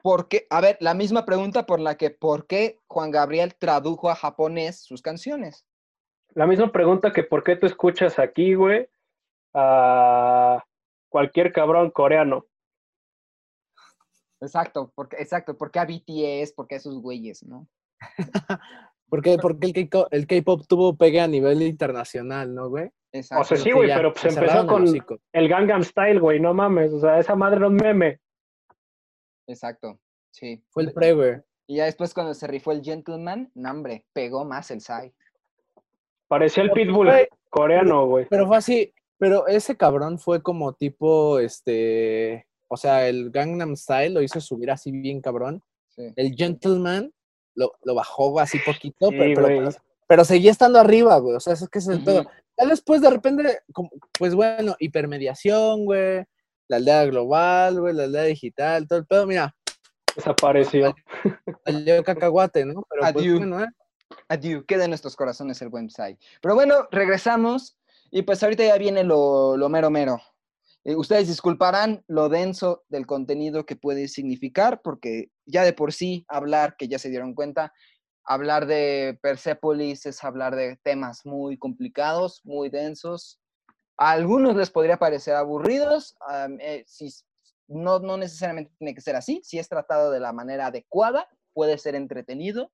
Porque, a ver, la misma pregunta por la que ¿por qué Juan Gabriel tradujo a japonés sus canciones? La misma pregunta que por qué tú escuchas aquí, güey, a cualquier cabrón coreano. Exacto, porque, exacto, porque a BTS, porque a esos güeyes, ¿no? ¿Por qué, por qué el K-pop tuvo pegue a nivel internacional, no, güey? Exacto. O sea, sí, güey, ya, pero pues se empezó el con el Gangnam Style, güey, no mames, o sea, esa madre era un meme. Exacto, sí. Fue el pre, güey. Y ya después cuando se rifó el Gentleman, no, hombre, pegó más el Psy. Parecía el Pitbull coreano, güey. Pero fue así, pero ese cabrón fue como tipo, este, o sea, el Gangnam Style lo hizo subir así bien cabrón. Sí. El Gentleman lo, lo bajó así poquito, Sí, pero, pero, seguía estando arriba, güey. O sea, eso es que es el. Ujú. Ya después de repente, pues bueno, hipermediación, güey. La aldea global, güey, la aldea digital, todo el pedo, mira, Desapareció. salió cacahuate, ¿no? Pero pues Adiós. bueno, ¿eh? Adiós, queda en nuestros corazones el buen Psy. Pero bueno, regresamos y pues ahorita ya viene lo, lo mero mero. Eh, ustedes disculparán lo denso del contenido que puede significar, porque ya de por sí hablar, que ya se dieron cuenta, hablar de Persepolis es hablar de temas muy complicados, muy densos. A algunos les podría parecer aburridos, eh, si, no, no necesariamente tiene que ser así, si es tratado de la manera adecuada, puede ser entretenido.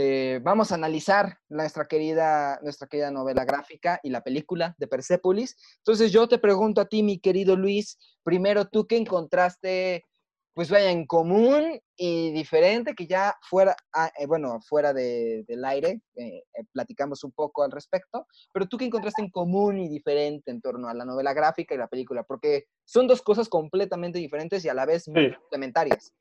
Eh, vamos a analizar nuestra querida, nuestra querida novela gráfica y la película de Persepolis. Entonces yo te pregunto a ti, mi querido Luis, primero tú que encontraste, pues vaya, en común y diferente, que ya fuera, ah, eh, bueno, fuera de- del aire, eh, platicamos un poco al respecto, pero tú que encontraste en común y diferente en torno a la novela gráfica y la película, porque son dos cosas completamente diferentes y a la vez muy Sí. complementarias.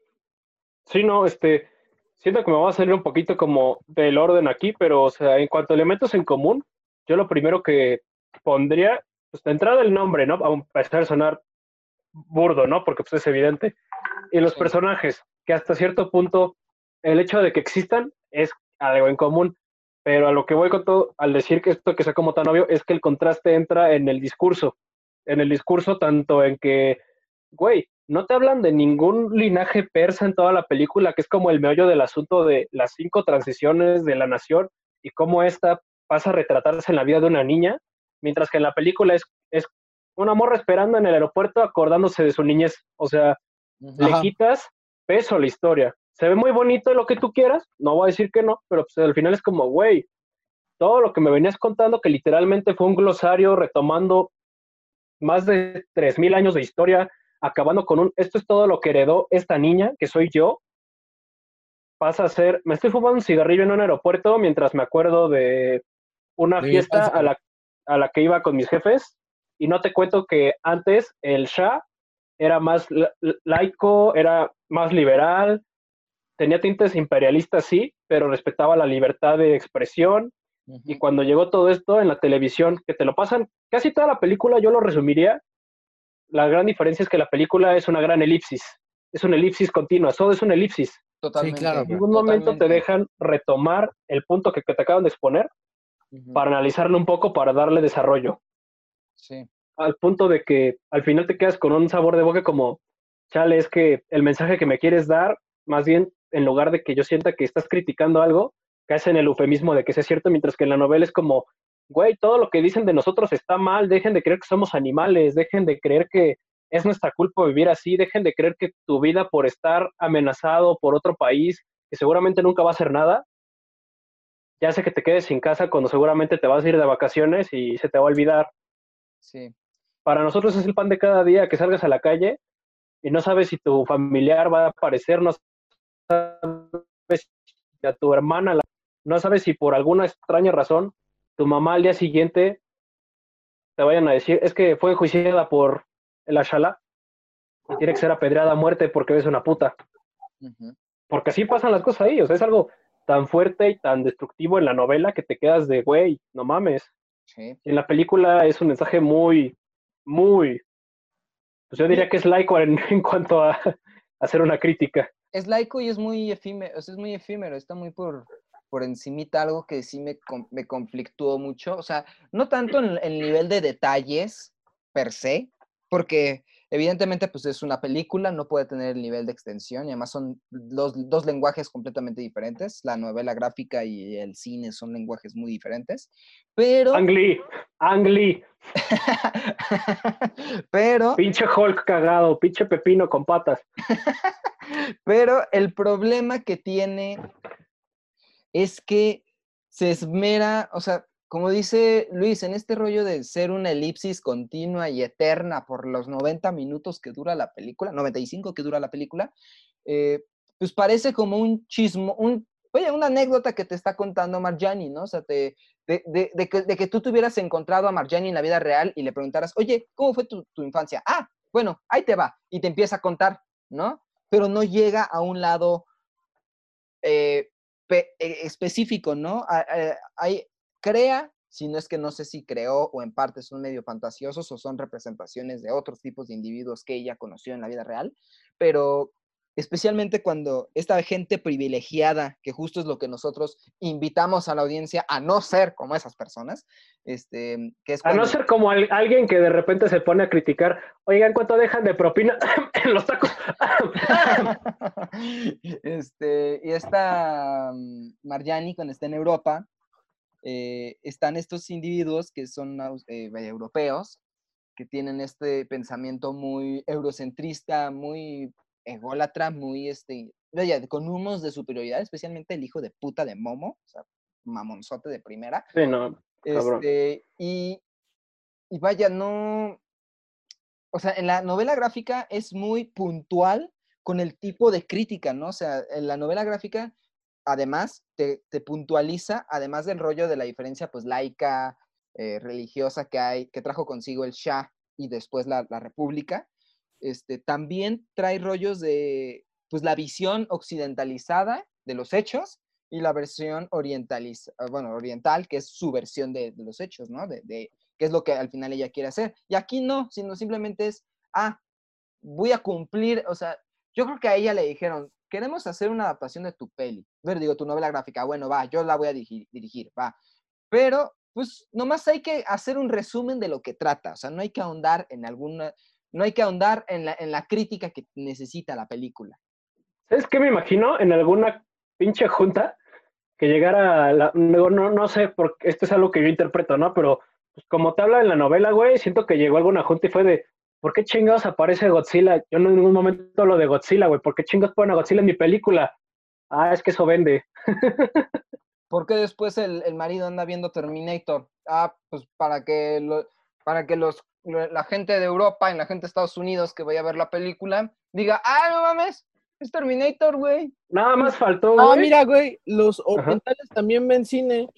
Sí, no, este, siento que me va a salir un poquito como del orden aquí, pero, o sea, en cuanto a elementos en común, yo lo primero que pondría, pues, de entrada el nombre, ¿no? A empezar a sonar burdo, ¿no? Porque, pues, es evidente. Y los Sí. personajes, que hasta cierto punto, el hecho de que existan es algo en común, pero a lo que voy con todo, al decir que esto que sea como tan obvio, es que el contraste entra en el discurso, en el discurso tanto en que, güey, no te hablan de ningún linaje persa en toda la película, que es como el meollo del asunto de las cinco transiciones de la nación y cómo esta pasa a retratarse en la vida de una niña, mientras que en la película es, es una morra esperando en el aeropuerto acordándose de su niñez. O sea, le quitas peso a la historia. Se ve muy bonito lo que tú quieras, no voy a decir que no, pero pues al final es como, güey, todo lo que me venías contando, que literalmente fue un glosario retomando más de 3.000 años de historia, acabando con un, esto es todo lo que heredó esta niña, que soy yo, pasa a ser, me estoy fumando un cigarrillo en un aeropuerto mientras me acuerdo de una fiesta a la, a la que iba con mis jefes, y no te cuento que antes el Shah era más la- la- laico, era más liberal, tenía tintes imperialistas, sí, pero respetaba la libertad de expresión, Y cuando llegó todo esto en la televisión, que te lo pasan, casi toda la película, yo lo resumiría, la gran diferencia es que la película es una gran elipsis, es una elipsis continua, todo es una elipsis. Totalmente. claro, En ningún momento te dejan retomar el punto que, que te acaban de exponer para analizarlo un poco, para darle desarrollo. Sí, Al punto de que al final te quedas con un sabor de boca como, chale, es que el mensaje que me quieres dar, más bien, en lugar de que yo sienta que estás criticando algo, caes en el eufemismo de que sea cierto, mientras que en la novela es como, güey, todo lo que dicen de nosotros está mal, dejen de creer que somos animales, dejen de creer que es nuestra culpa vivir así, dejen de creer que tu vida por estar amenazado por otro país, que seguramente nunca va a hacer nada, ya hace que te quedes sin casa cuando seguramente te vas a ir de vacaciones y se te va a olvidar. sí. Para nosotros es el pan de cada día que salgas a la calle y no sabes si tu familiar va a aparecer, no sabes si a tu hermana, no sabes si por alguna extraña razón tu mamá al día siguiente te vayan a decir, es que fue enjuiciada por el Ashala y tiene que ser apedreada a muerte porque es una puta. Porque así pasan las cosas ahí, o sea, es algo tan fuerte y tan destructivo en la novela que te quedas de, güey, no mames. sí. En la película es un mensaje muy, muy, pues yo diría que es laico en, en cuanto a, a hacer una crítica. Es laico y es muy efímero, o sea, es muy efímero, está muy por, por encimita algo que sí me, me conflictuó mucho, o sea, no tanto en el nivel de detalles per se, porque evidentemente pues es una película, no puede tener el nivel de extensión y además son los, dos lenguajes completamente diferentes, la novela gráfica y el cine son lenguajes muy diferentes, pero... Ang Lee, Ang Lee, pero... pinche Hulk cagado, pinche pepino con patas. Pero el problema que tiene es que se esmera, o sea, como dice Luis, en este rollo de ser una elipsis continua y eterna por los 90 minutos que dura la película, 95 que dura la película, eh, pues parece como un chismo, un, oye, una anécdota que te está contando Marjani, ¿no? O sea, de, de- que, de que tú te hubieras encontrado a Marjani en la vida real y le preguntaras, oye, ¿cómo fue tu, tu infancia? Ah, bueno, ahí te va. Y te empieza a contar, ¿no? Pero no llega a un lado eh, específico, ¿no? A- hay- crea, si no es que no sé si creó o en parte son medio fantasiosos o son representaciones de otros tipos de individuos que ella conoció en la vida real, pero especialmente cuando esta gente privilegiada, que justo es lo que nosotros invitamos a la audiencia a no ser como esas personas, este, que es A no ser como al- alguien que de repente se pone a criticar, oigan, ¿cuánto dejan de propina en los tacos? este, y esta mm, Marjani, cuando está en Europa, eh, están estos individuos que son eh, europeos, que tienen este pensamiento muy eurocentrista, muy ególatra, muy, este, vaya, con humos de superioridad, especialmente el hijo de puta de Momo, o sea, mamonzote de primera. Sí, no, cabrón. Este, y, y vaya, no. O sea, en la novela gráfica es muy puntual con el tipo de crítica, ¿no? O sea, en la novela gráfica, además, te, te puntualiza, además del rollo de la diferencia, pues, laica, eh, religiosa que hay, que trajo consigo el Shah y después la, la República, este, también trae rollos de, pues, la visión occidentalizada de los hechos y la versión orientaliz ah, bueno, oriental, que es su versión de, los hechos, ¿no? De, de qué es lo que al final ella quiere hacer. Y aquí no, sino simplemente es, ah, voy a cumplir, o sea, yo creo que a ella le dijeron, queremos hacer una adaptación de tu peli, ver, digo, tu novela gráfica, bueno, va, yo la voy a dirigir, va. Pero, pues, nomás hay que hacer un resumen de lo que trata, o sea, no hay que ahondar en alguna, no hay que ahondar en la, en la crítica que necesita la película. ¿Sabes qué me imagino? En alguna pinche junta que llegara la, no, no, sé, porque esto es algo que yo interpreto, ¿no? Pero pues, como te habla en la novela, güey, siento que llegó alguna junta y fue de, ¿por qué chingados aparece Godzilla? Yo no en ningún momento lo de Godzilla, güey, ¿por qué chingados ponen a Godzilla en mi película? Ah, es que eso vende. ¿Por qué después el, el marido anda viendo Terminator? Ah, pues para que, lo- para que los, lo- la gente de Europa y la gente de Estados Unidos que vaya a ver la película diga, ah, no mames, es Terminator, güey. Nada más faltó, Ah, güey. mira, güey, los orientales también ven cine.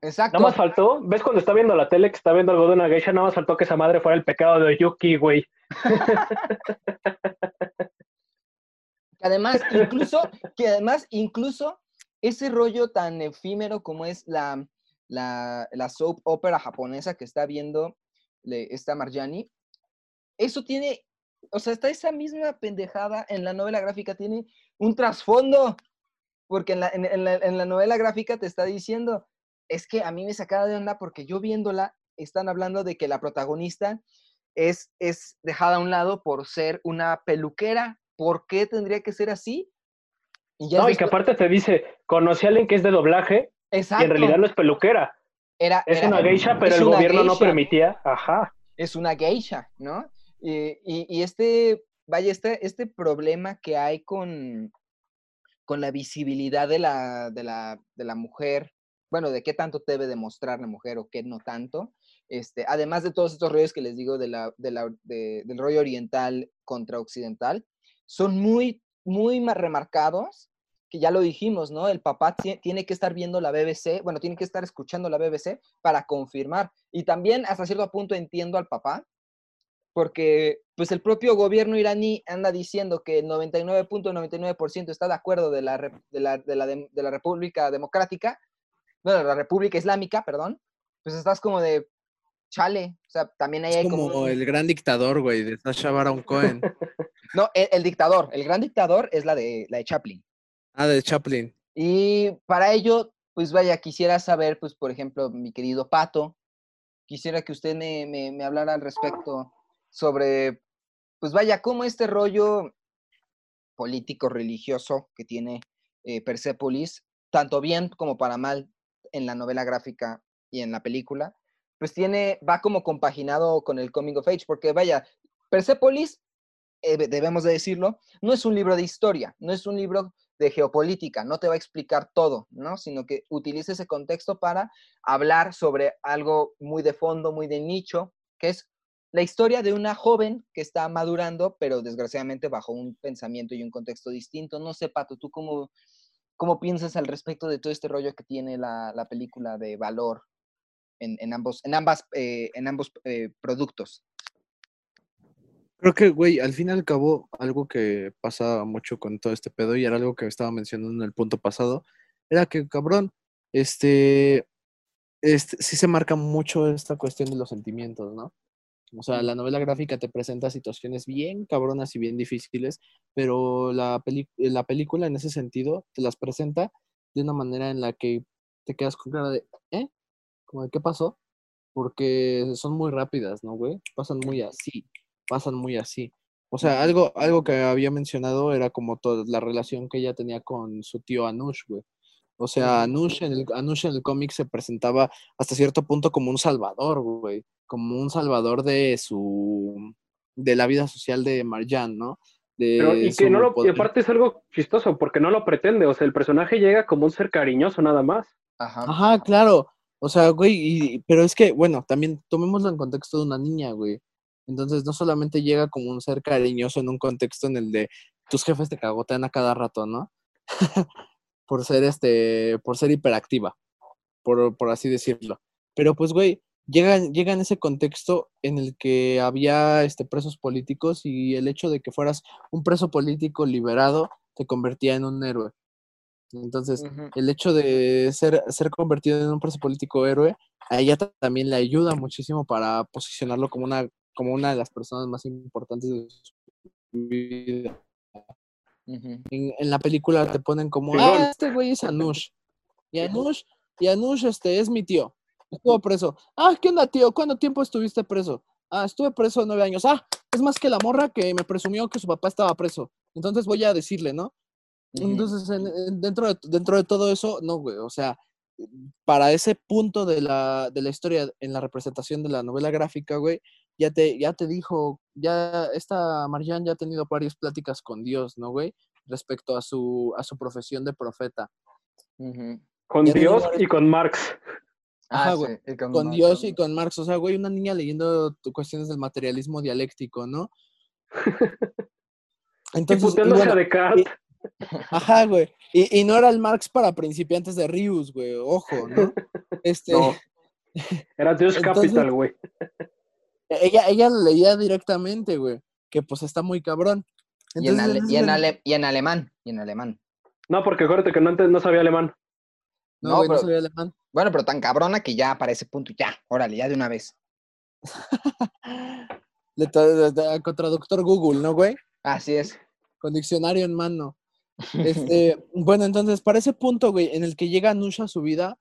Exacto. Nada más faltó, ¿ves cuando está viendo la tele que está viendo algo de una geisha? Nada más faltó que esa madre fuera el pecado de Yuki, güey. Además, incluso, que además, incluso ese rollo tan efímero como es la, la, la soap opera japonesa que está viendo esta Marjani, eso tiene, o sea, está esa misma pendejada en la novela gráfica, tiene un trasfondo, porque en la, en- en la- en la novela gráfica te está diciendo, es que a mí me sacaba de onda porque yo viéndola, están hablando de que la protagonista es, es dejada a un lado por ser una peluquera. ¿Por qué tendría que ser así? Y ya No, y que aparte te dice, conocí a alguien que es de doblaje y Exacto. en realidad no es peluquera. era, Es era- una geisha, pero el gobierno no permitía. Ajá. es una geisha, ¿no? Y, y- y este, vaya, este, este problema que hay con, con la visibilidad de la, de, la, de la mujer, bueno, de qué tanto debe demostrar la mujer o qué no tanto, este, además de todos estos rollos que les digo de la, de la- de- del rollo oriental contra occidental, son muy, muy más remarcados, que ya lo dijimos, ¿no? El papá tie- tiene que estar viendo la BBC, bueno, tiene que estar escuchando la BBC para confirmar. Y también hasta cierto punto entiendo al papá, porque pues el propio gobierno iraní anda diciendo que el 99.99% está de acuerdo de la, de, la, de, la dem- de la República Democrática, bueno, de la República Islámica, perdón, pues estás como de chale, o sea, también ahí Es hay como... como el gran dictador, güey, de Sasha Baron Cohen. No, el, el dictador, el gran dictador es la de, la de Chaplin. Ah, de Chaplin. Y para ello, pues vaya, quisiera saber, pues por ejemplo, mi querido Pato, quisiera que usted me, me, me hablara al respecto sobre, pues vaya, cómo este rollo político religioso que tiene eh, Persepolis, tanto bien como para mal en la novela gráfica y en la película, pues tiene, va como compaginado con el Coming of Age, porque vaya, Persepolis, eh, de- debemos de decirlo, no es un libro de historia, no es un libro de geopolítica, no te va a explicar todo, ¿no? Sino que utiliza ese contexto para hablar sobre algo muy de fondo, muy de nicho, que es la historia de una joven que está madurando, pero desgraciadamente bajo un pensamiento y un contexto distinto. No sé, Pato, ¿tú cómo, cómo piensas al respecto de todo este rollo que tiene la, la película de valor en, en ambos, en ambas, eh, en ambos eh, productos? Creo que, güey, al fin y al cabo, algo que pasa mucho con todo este pedo, y era algo que estaba mencionando en el punto pasado, era que, cabrón, este, este, sí se marca mucho esta cuestión de los sentimientos, ¿no? O sea, la novela gráfica te presenta situaciones bien cabronas y bien difíciles, pero la, peli- la película en ese sentido te las presenta de una manera en la que te quedas con cara de, ¿eh? Como de, ¿qué pasó? Porque son muy rápidas, ¿no, güey? Pasan muy así, pasan muy así. O sea, algo, algo que había mencionado era como toda la relación que ella tenía con su tío Anush, güey. O sea, Anush en el, Anush en el cómic se presentaba hasta cierto punto como un salvador, güey. Como un salvador de su. de la vida social de Marjan, ¿no? De Pero, y que no lo, y aparte es algo chistoso, porque no lo pretende. O sea, el personaje llega como un ser cariñoso nada más. Ajá. Ajá, claro. O sea, güey, y- pero es que, bueno, también tomémoslo en contexto de una niña, güey. Entonces, no solamente llega como un ser cariñoso en un contexto en el de tus jefes te cagotean a cada rato, ¿no? por ser este, por ser hiperactiva, por, por así decirlo. Pero pues, güey, llega, llega en ese contexto en el que había este, presos políticos y el hecho de que fueras un preso político liberado te convertía en un héroe. Entonces, el hecho de ser, ser convertido en un preso político héroe, a ella ta- también le ayuda muchísimo para posicionarlo como una, como una de las personas más importantes de su vida. Ujú. En, en la película te ponen como, ah, este güey es Anush. Y Anush, y Anush este, es mi tío. Estuvo preso. Ah, ¿qué onda, tío? ¿Cuánto tiempo estuviste preso? Ah, estuve preso nueve años. Ah, es más que la morra que me presumió que su papá estaba preso. Entonces voy a decirle, ¿no? Entonces, en- en- dentro, de, dentro de todo eso, no, güey. O sea, para ese punto de la, de la historia en la representación de la novela gráfica, güey, ya te, ya te dijo, ya esta Marjan ya ha tenido varias pláticas con Dios, ¿no, güey? Respecto a su, a su profesión de profeta. Con Ya Dios y con Marx. Ajá, Ah, güey, sí, y con Con Marx, Dios y con Marx. O sea, güey, una niña leyendo cuestiones del materialismo dialéctico, ¿no? Y Entonces, y puteándose bueno, a Descartes. Ajá, güey. Y, y no era el Marx para principiantes de Rius, güey. Ojo, ¿no? Este, No. Era Dios Entonces- Capital, güey. Ella, ella leía directamente, güey. Que pues está muy cabrón. Y en, ale- y, en el- ale- y en alemán, y en alemán. No, porque acuérdate que no antes no sabía alemán. No, No, güey, no pero- sabía alemán. Bueno, pero tan cabrona que ya para ese punto, ya, órale, ya de una vez. Le tra- de- con traductor Google, ¿no, güey? Así es. Con diccionario en mano. Este, bueno, entonces, para ese punto, güey, en el que llega Nusha a su vida,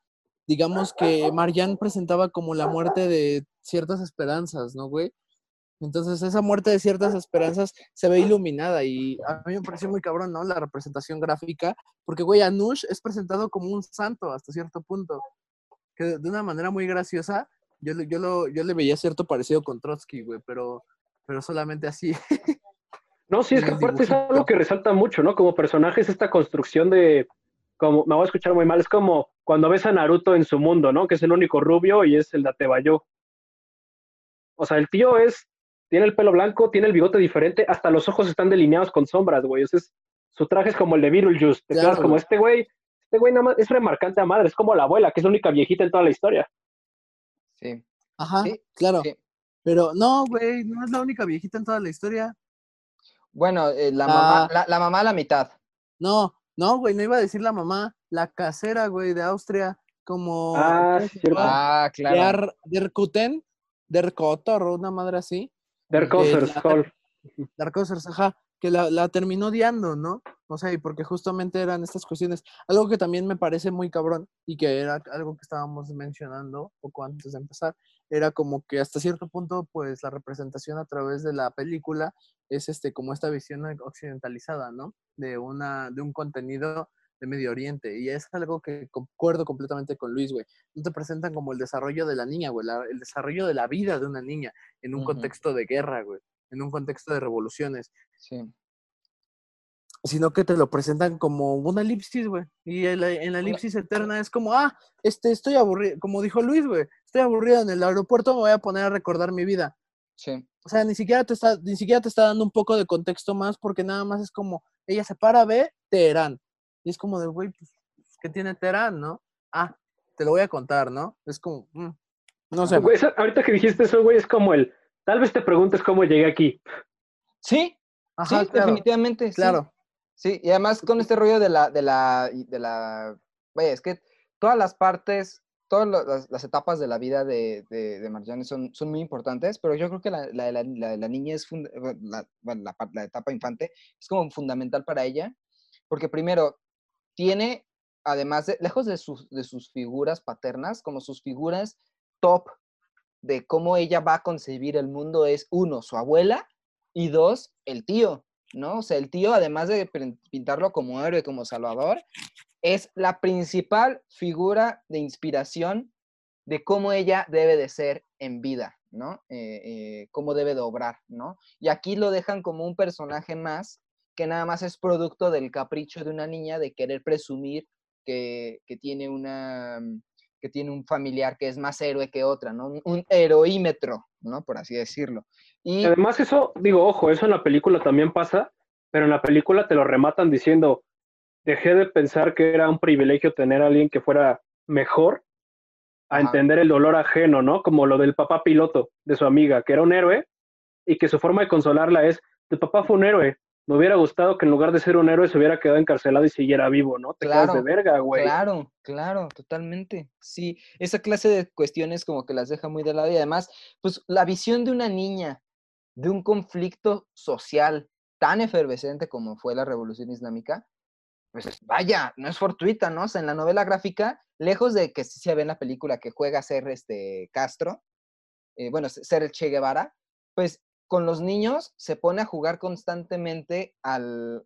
digamos que Marianne presentaba como la muerte de ciertas esperanzas, ¿no, güey? Entonces, esa muerte de ciertas esperanzas se ve iluminada y a mí me pareció muy cabrón, ¿no? La representación gráfica, porque, güey, Anush es presentado como un santo hasta cierto punto, que de una manera muy graciosa, yo, le- yo, lo, yo le veía cierto parecido con Trotsky, güey, pero, pero solamente así. No, sí, es que aparte es algo que resalta mucho, ¿no? Como personaje es esta construcción de, como, me voy a escuchar muy mal, es como cuando ves a Naruto en su mundo, ¿no? Que es el único rubio y es el de Atebayo. O sea, el tío es, tiene el pelo blanco, tiene el bigote diferente, hasta los ojos están delineados con sombras, güey. O sea, es- su traje es como el de Beetlejuice. Te Claro, quedas como güey. este güey, este güey nada más es remarcante a madre, es como la abuela, que es la única viejita en toda la historia. Sí. Ajá, Sí, claro. sí. Pero no, güey, no es la única viejita en toda la historia. Bueno, eh, la, mamá, Ah. la, la mamá a la mitad. No, no, güey, no iba a decir la mamá, la casera, güey, de Austria, como Ah. Ah, claro. Der, der Kuten, der Kotor, una madre así, Der Hall. der Kosers, ajá, que la, la terminó odiando, ¿no? O sea, y porque justamente eran estas cuestiones. Algo que también me parece muy cabrón y que era algo que estábamos mencionando poco antes de empezar, era como que hasta cierto punto, pues la representación a través de la película es este como esta visión occidentalizada, ¿no? De una de un contenido de Medio Oriente y es algo que concuerdo completamente con Luis, güey. No te presentan como el desarrollo de la niña, güey, la- el desarrollo de la vida de una niña en un contexto de guerra, güey, en un contexto de revoluciones Sí. sino que te lo presentan como una elipsis, güey. Y en la, en la elipsis eterna es como, ah, este, estoy aburrido, como dijo Luis, güey, estoy aburrido en el aeropuerto, me voy a poner a recordar mi vida. Sí. O sea, ni siquiera te está, ni siquiera te está dando un poco de contexto más, porque nada más es como, ella se para, ve Teherán. Y es como de, güey, pues, ¿qué tiene Teherán, no? Ah, te lo voy a contar, ¿no? Es como, mm, no sé. Ahorita que dijiste eso, güey, es como el, tal vez te preguntes cómo llegué aquí. Sí, Ajá, sí, claro, definitivamente. claro. Sí, y además con este rollo de la, de la, y de la, vaya, es que todas las partes, todas las, las etapas de la vida de, de, de Marjane son, son muy importantes, pero yo creo que la, la, de la, la de la niña es, funda- la, bueno, la, etapa infante es como fundamental para ella, porque primero, tiene, además de, lejos de sus, de sus figuras paternas, como sus figuras top de cómo ella va a concebir el mundo es, uno, su abuela, y dos, el tío, ¿no? O sea, el tío, además de pin- pintarlo como héroe, como salvador, es la principal figura de inspiración de cómo ella debe de ser en vida, ¿no? Eh, eh, cómo debe de obrar, ¿no? Y aquí lo dejan como un personaje más que nada más es producto del capricho de una niña de querer presumir que, que tiene una mm, que tiene un familiar que es más héroe que otra, ¿no? Un, heroímetro, ¿no? Por así decirlo. Y Además, eso, digo, ojo, eso en la película también pasa, pero en la película te lo rematan diciendo, dejé de pensar que era un privilegio tener a alguien que fuera mejor a Ajá. entender el dolor ajeno, ¿no? Como lo del papá piloto de su amiga, que era un héroe y que su forma de consolarla es, tu papá fue un héroe, me hubiera gustado que en lugar de ser un héroe se hubiera quedado encarcelado y siguiera vivo, ¿no? Te quedas de Claro, verga, güey. Claro, claro, totalmente. Sí, esa clase de cuestiones como que las deja muy de lado y además, pues la visión de una niña de un conflicto social tan efervescente como fue la Revolución Islámica, pues vaya, no es fortuita, ¿no? O sea, en la novela gráfica, lejos de que sí se ve en la película que juega a ser este Castro, eh, bueno, se- ser el Che Guevara, pues con los niños se pone a jugar constantemente al,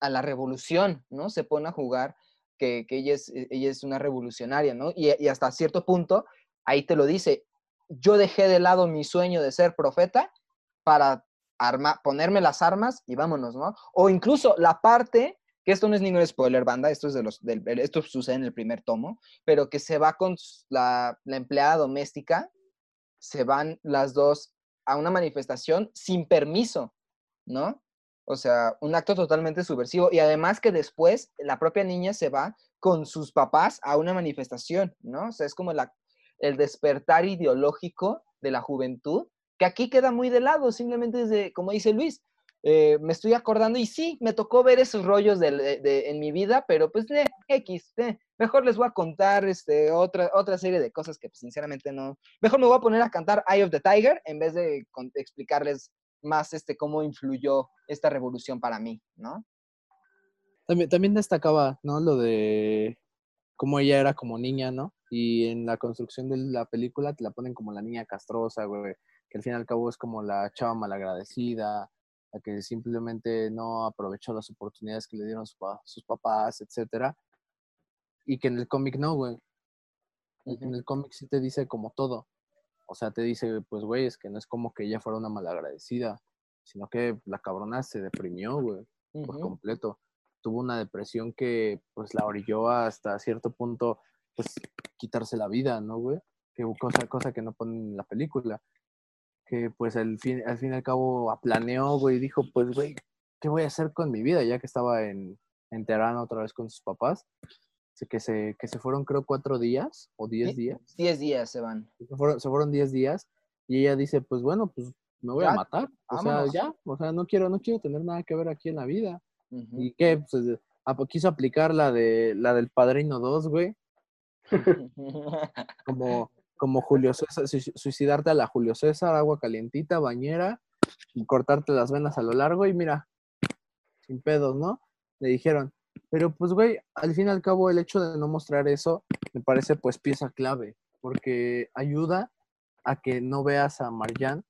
a la revolución, ¿no? Se pone a jugar que, que ella, es, eh, ella es una revolucionaria, ¿no? Y, hasta cierto punto, ahí te lo dice, yo dejé de lado mi sueño de ser profeta para ponerme las armas y vámonos, ¿no? O incluso la parte, que esto no es ningún spoiler, banda, esto, es de los, del, el- esto sucede en el primer tomo, pero que se va con la empleada doméstica, se van las dos a una manifestación sin permiso, ¿no? O sea, un acto totalmente subversivo. Y además que después la propia niña se va con sus papás a una manifestación, ¿no? O sea, es como la, el despertar ideológico de la juventud, que aquí queda muy de lado, simplemente desde, como dice Luis, eh, me estoy acordando y sí, me tocó ver esos rollos en mi vida, pero pues eh, X, mejor les voy a contar este, otra, otra serie de cosas que pues, sinceramente no. Mejor me voy a poner a cantar Eye of the Tiger en vez de explicarles más este, cómo influyó esta revolución para mí, ¿no? También, también destacaba, ¿no? Lo de cómo ella era como niña, ¿no? Y en la construcción de la película te la ponen como la niña castrosa, güey, que al fin y al cabo es como la chava malagradecida, la que simplemente no aprovechó las oportunidades que le dieron su sus papás, etcétera. Y que en el cómic no, güey. En el cómic sí te dice como todo. O sea, te dice, pues, güey, es que no es como que ella fuera una malagradecida, sino que la cabrona se deprimió, güey por completo. Tuvo una depresión que pues la orilló hasta cierto punto pues quitarse la vida, ¿no, güey? Que cosa, cosa que no ponen en la película. Que pues al fin, al fin y al cabo planeó, güey, y dijo, pues, güey, ¿qué voy a hacer con mi vida? Ya que estaba en, en Teherán otra vez con sus papás. Así que se, que se fueron creo cuatro días o diez Sí. días. Diez días se van. Se fueron, se fueron 10 días y ella dice, pues bueno, pues me voy Ya, a matar. O vámonos. sea, ya, o sea, no quiero, no quiero tener nada que ver aquí en la vida. ¿Y qué? Pues eh, ap- quiso aplicar la de la del Padrino 2, güey, como, como Julio César, sui- suicidarte a la Julio César, agua calientita, bañera, cortarte las venas a lo largo y mira, sin pedos, ¿no? Le dijeron. Pero pues, güey, al fin y al cabo el hecho de no mostrar eso me parece pues pieza clave, porque ayuda a que no veas a Marjan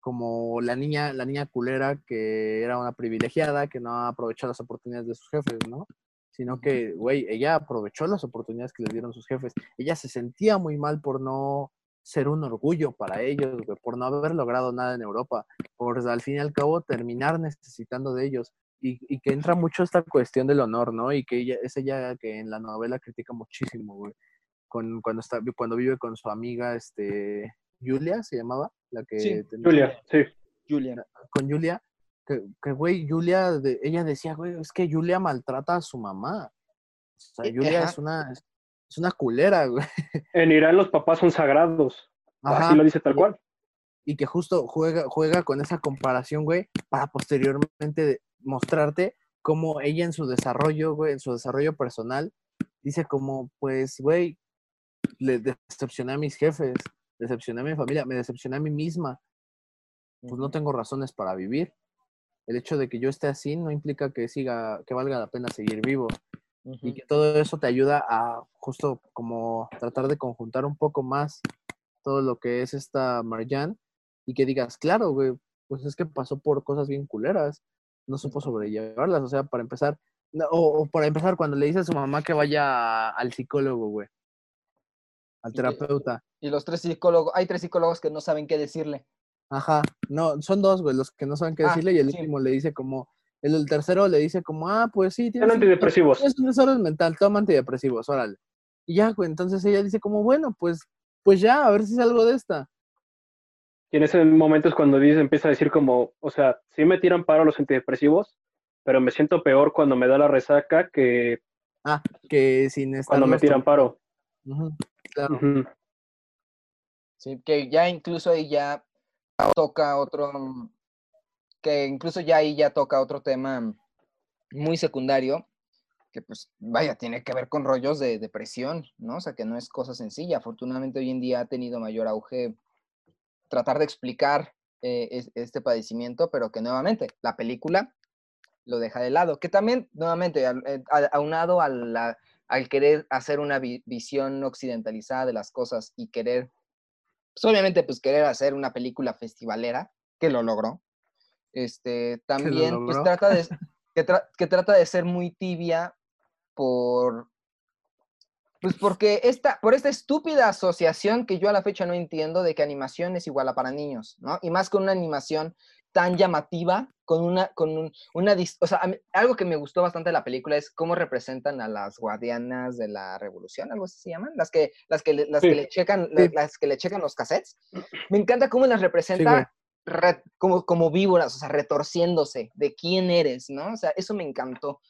como la niña, la niña culera que era una privilegiada, que no aprovechó las oportunidades de sus jefes, ¿no? Sino que, güey, ella aprovechó las oportunidades que le dieron sus jefes. Ella se sentía muy mal por no ser un orgullo para ellos, güey, por no haber logrado nada en Europa, por al fin y al cabo terminar necesitando de ellos. Y, y que entra mucho esta cuestión del honor, ¿no? Y que ella, es ella que en la novela critica muchísimo, güey. Con, cuando, está, cuando vive con su amiga, este, Julia se llamaba, la que Sí, tenía- Julia, sí. Julia. con Julia, que, que, güey, Julia, de- ella decía, güey, es que Julia maltrata a su mamá. O sea, Julia ajá. es una, es, una culera, güey. En Irán los papás son sagrados. Ajá. Así lo dice tal cual. Y que justo juega, juega con esa comparación, güey, para posteriormente mostrarte cómo ella en su desarrollo, güey, en su desarrollo personal, dice como, pues, güey, le decepcioné a mis jefes, decepcioné a mi familia, me decepcioné a mí misma. pues no tengo razones para vivir. El hecho de que yo esté así no implica que siga, que valga la pena seguir vivo. Y que todo eso te ayuda a justo como tratar de conjuntar un poco más todo lo que es esta Marjan y que digas, claro, güey, pues es que pasó por cosas bien culeras, no supo sobrellevarlas, o sea, para empezar, no, o, o para empezar cuando le dice a su mamá que vaya al psicólogo, güey, al Y terapeuta. Y los tres psicólogos, hay tres psicólogos que no saben qué decirle. Ajá, no, son dos, güey, los que no saben qué Ah, decirle y el sí. último le dice como, el, el tercero le dice como, ah, pues sí, tienes antidepresivos. tienes un desorden mental, toma antidepresivos, órale. Y ya, güey, entonces ella dice como, bueno, pues, pues ya, a ver si salgo de esta. Y en ese momento es cuando dice, empieza a decir como, o sea, sí me tiran paro los antidepresivos, pero me siento peor cuando me da la resaca que Ah, que sin estar cuando me tiran paro. claro. Sí, que ya incluso ahí ya toca otro, que incluso ya ahí ya toca otro tema muy secundario, que pues vaya, tiene que ver con rollos de depresión, ¿no? O sea, que no es cosa sencilla. Afortunadamente hoy en día ha tenido mayor auge tratar de explicar eh, es- este padecimiento, pero que nuevamente la película lo deja de lado, que también nuevamente eh, aunado al querer hacer una vi- visión occidentalizada de las cosas y querer pues obviamente pues querer hacer una película festivalera, que lo logró. Este, también pues trata de, que, tra- que trata de ser muy tibia por, pues porque esta, por esta estúpida asociación que yo a la fecha no entiendo de que animación es igual a para niños, ¿no? Y más con una animación tan llamativa, con una, con un- una, o sea, mí- algo que me gustó bastante de la película es cómo representan a las guardianas de la revolución, algo así se llaman, las que, las que, las Sí. que le checan, Sí. las que le checan los cassettes. Me encanta cómo las representa re- como, como víboras, o sea, retorciéndose de quién eres, ¿no? O sea, eso me encantó.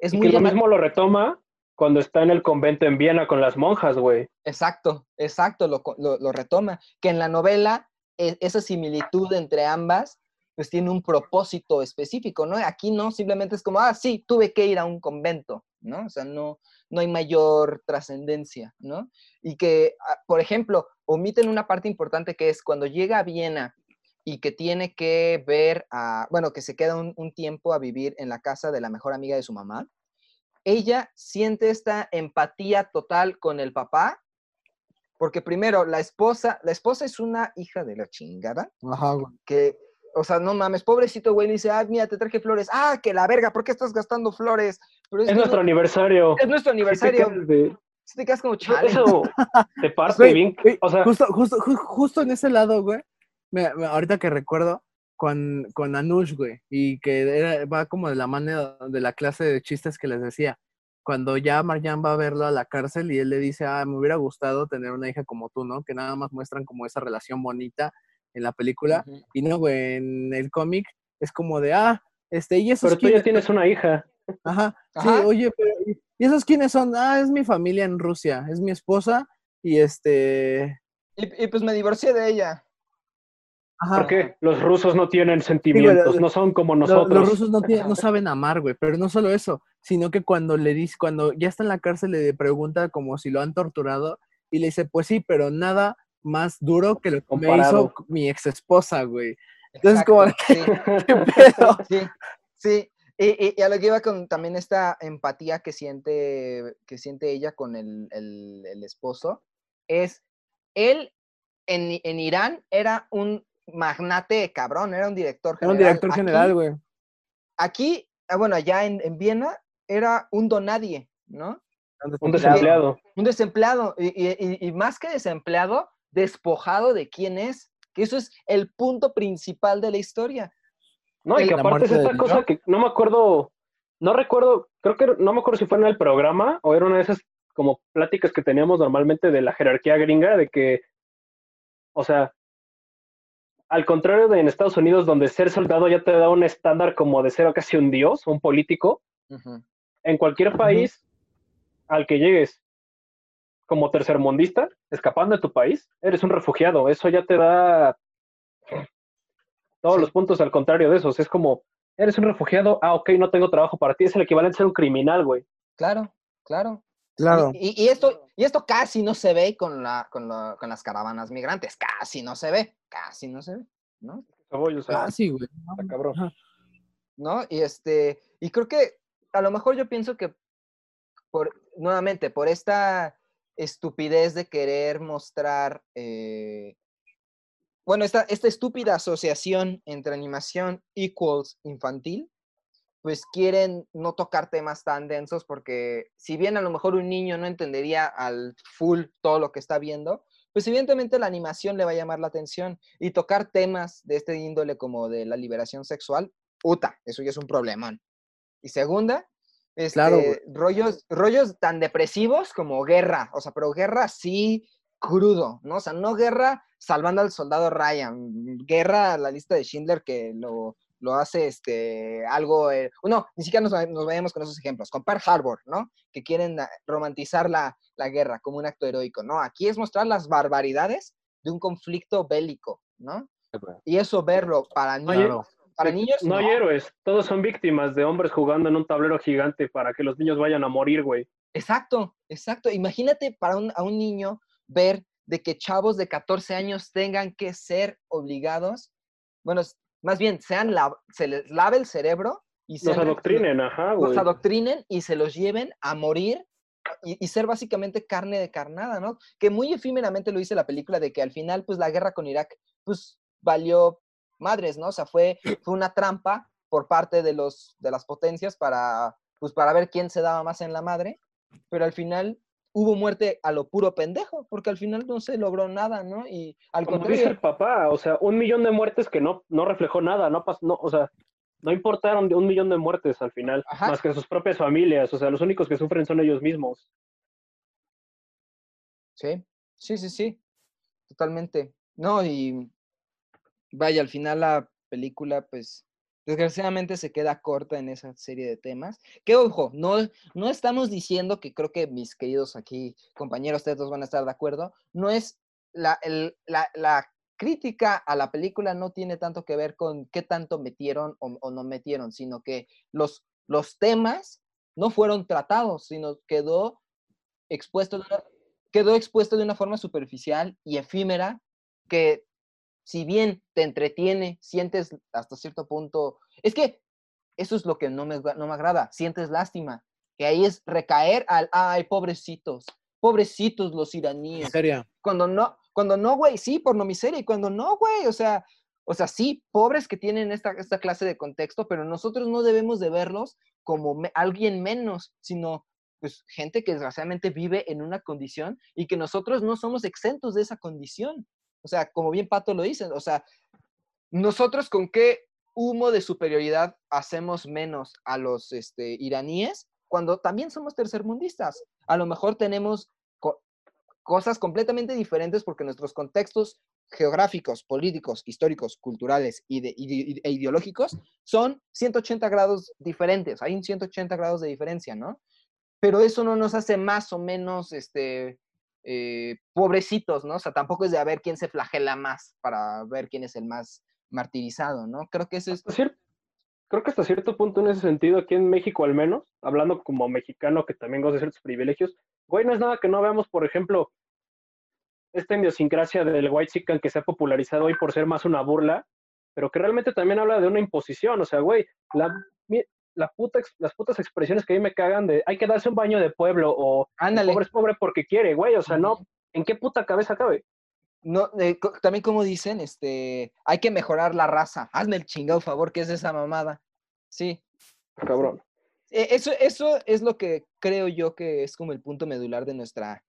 Es Y muy que lo mismo lo retoma cuando está en el convento en Viena con las monjas, güey. Exacto, exacto, lo, lo- lo retoma. Que en la novela, e- esa similitud entre ambas pues tiene un propósito específico, ¿no? Aquí no, simplemente es como, ah, sí, tuve que ir a un convento, ¿no? O sea, no, no hay mayor trascendencia, ¿no? Y que, ah, por ejemplo, omiten una parte importante que es cuando llega a Viena y que tiene que ver a, bueno, que se queda un, un tiempo a vivir en la casa de la mejor amiga de su mamá, ella siente esta empatía total con el papá, porque primero, la esposa, la esposa es una hija de la chingada, Ajá, que, o sea, no mames, pobrecito güey, le dice, ah, mira, te traje flores, ah, que la verga, ¿por qué estás gastando flores? Pero Es nuestro aniversario. es nuestro te aniversario, quedas de- si te quedas como chale. Eso te parte Güey, bien. güey, O sea, justo, justo, ju- justo en ese lado, güey. me- me- ahorita que recuerdo con, con Anush, güey, y que era- va como de la mano de la clase de chistes que les decía. Cuando ya Marjan va a verlo a la cárcel y él le dice, ah, me hubiera gustado tener una hija como tú, ¿no? Que nada más muestran como esa relación bonita en la película. Y no, güey, en el cómic es como de, ah, este, y esos pero tú ya tienes una hija. Ajá, sí, oye, pero ¿y esos quiénes son? Ah, es mi familia en Rusia, es mi esposa y este, Y, y pues me divorcié de ella. ajá. ¿Por qué? Los rusos no tienen sentimientos, no son como nosotros. Los rusos no, tienen- no saben amar, güey, pero no solo eso, sino que cuando le dice, cuando ya está en la cárcel le pregunta como si lo han torturado y le dice, pues sí, pero nada más duro que lo que me Comparado. hizo mi ex esposa, güey. Entonces, como, sí. ¿qué pedo? Sí, sí. Y, y- y a lo que iba con también esta empatía que siente, que siente ella con el, el- el esposo, es, él en, I- en Irán era un magnate cabrón, era un director Era general. un director Aquí- general, güey. Aquí, ah, bueno, allá en, en Viena, era un donadie, ¿no? Un desempleado. Un desempleado, y- y más que desempleado, despojado de quién es, que eso es el punto principal de la historia. No, y que aparte es esta cosa que no me acuerdo, no recuerdo, creo que no me acuerdo si fue en el programa o era una de esas como pláticas que teníamos normalmente de la jerarquía gringa, de que, o sea, al contrario de en Estados Unidos, donde ser soldado ya te da un estándar como de ser casi un dios, un político, en cualquier país al que llegues como tercermundista, escapando de tu país, eres un refugiado. Eso ya te da todos Sí. los puntos al contrario de esos. Es como, eres un refugiado, ah, ok, no tengo trabajo para ti. Es el equivalente a ser un criminal, güey. Claro, claro. Claro. Y, esto, y esto casi no se ve con, la, con, la- con las caravanas migrantes, casi no se ve, casi no se ve, ¿no? O sea, Ah, sí, güey. está cabrón. ¿No? Y este, y creo que a lo mejor yo pienso que por, nuevamente, por esta estupidez de querer mostrar, eh, bueno, esta, esta estúpida asociación entre animación equals infantil, pues quieren no tocar temas tan densos porque si bien a lo mejor un niño no entendería al full todo lo que está viendo, pues evidentemente la animación le va a llamar la atención y tocar temas de este índole como de la liberación sexual, puta, eso ya es un problemón. Y segunda, este, Claro, rollos, rollos tan depresivos como guerra, o sea, pero guerra así crudo, ¿no? O sea, no guerra salvando al soldado Ryan, guerra la lista de Schindler que lo, lo hace este, algo, eh, no, ni siquiera nos, nos vayamos con esos ejemplos, con Pearl Harbor, ¿no? Que quieren romantizar la, la guerra como un acto heroico, ¿no? Aquí es mostrar las barbaridades de un conflicto bélico, ¿no? Y eso verlo para Claro. Para niños, no hay héroes, todos son víctimas de hombres jugando en un tablero gigante para que los niños vayan a morir, güey. Exacto, exacto. Imagínate para un, a un niño ver de que chavos de 14 años tengan que ser obligados, bueno, más bien sean la- se les lave el cerebro y Los sean- adoctrinen, ajá, los güey. adoctrinen y se los lleven a morir y, y ser básicamente carne de carnada, ¿no? Que muy efímeramente lo dice la película de que al final, pues la guerra con Irak, pues valió madres, ¿no? O sea, fue, fue una trampa por parte de, los, de las potencias para, pues para ver quién se daba más en la madre, pero al final hubo muerte a lo puro pendejo, porque al final no se logró nada, ¿no? Y al Como dice el contrario, papá, o sea, un millón de muertes que no, no reflejó nada, no pasó, no, o sea, no importaron de un millón de muertes al final, Ajá. más que sus propias familias, o sea, los únicos que sufren son ellos mismos. Sí, sí, sí, sí, totalmente. No, y vaya, al final la película, pues, desgraciadamente se queda corta en esa serie de temas. Que ojo, no, no estamos diciendo que creo que mis queridos aquí compañeros, ustedes dos van a estar de acuerdo, no es la, el- la, la crítica a la película no tiene tanto que ver con qué tanto metieron o, no metieron, sino que los, los temas no fueron tratados, sino quedó expuesto, quedó expuesto de una forma superficial y efímera que si bien te entretiene, sientes hasta cierto punto, es que eso es lo que no me, no me agrada, sientes lástima, que ahí es recaer al, ay, pobrecitos, pobrecitos los iraníes. Seria. Cuando no, cuando no, güey, sí, por no miseria, y cuando no, güey, o sea, o sea, sí, pobres que tienen esta, esta clase de contexto, pero nosotros no debemos de verlos como me- alguien menos, sino pues gente que desgraciadamente vive en una condición y que nosotros no somos exentos de esa condición. O sea, como bien Pato lo dice, o sea, nosotros con qué humo de superioridad hacemos menos a los este, iraníes cuando también somos tercermundistas. A lo mejor tenemos co- cosas completamente diferentes porque nuestros contextos geográficos, políticos, históricos, culturales y de- ide- e ideológicos son 180 grados diferentes. Hay un 180 grados de diferencia, ¿no? Pero eso no nos hace más o menos este, eh, pobrecitos, ¿no? O sea, tampoco es de a ver quién se flagela más para ver quién es el más martirizado, ¿no? Creo que ese es... Creo que hasta cierto punto en ese sentido, aquí en México al menos, hablando como mexicano que también goza de ciertos privilegios, güey, no es nada que no veamos, por ejemplo, esta idiosincrasia del white chicken que se ha popularizado hoy por ser más una burla, pero que realmente también habla de una imposición, o sea, güey, la, la puta ex- las putas expresiones que a mí me cagan de hay que darse un baño de pueblo o Ándale. pobre es pobre porque quiere, güey, o sea, no, ¿en qué puta cabeza cabe? No, eh, co- también como dicen, este, hay que mejorar la raza. Hazme el chingado favor, que es esa mamada. Sí. Cabrón. E- Eso, eso es lo que creo yo que es como el punto medular de nuestra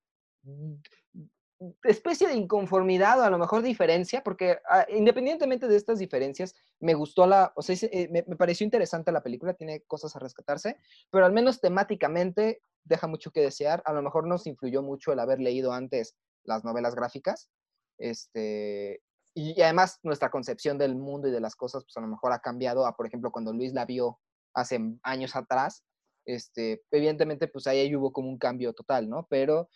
especie de inconformidad o a lo mejor diferencia, porque ah, independientemente de estas diferencias, me gustó la, o sea, eh, me, pareció interesante la película, tiene cosas a rescatarse, pero al menos temáticamente deja mucho que desear. A lo mejor nos influyó mucho el haber leído antes las novelas gráficas, este, y, y además nuestra concepción del mundo y de las cosas, pues a lo mejor ha cambiado a, por ejemplo, cuando Luis la vio hace años atrás, este, evidentemente, pues ahí hubo como un cambio total, ¿no? Pero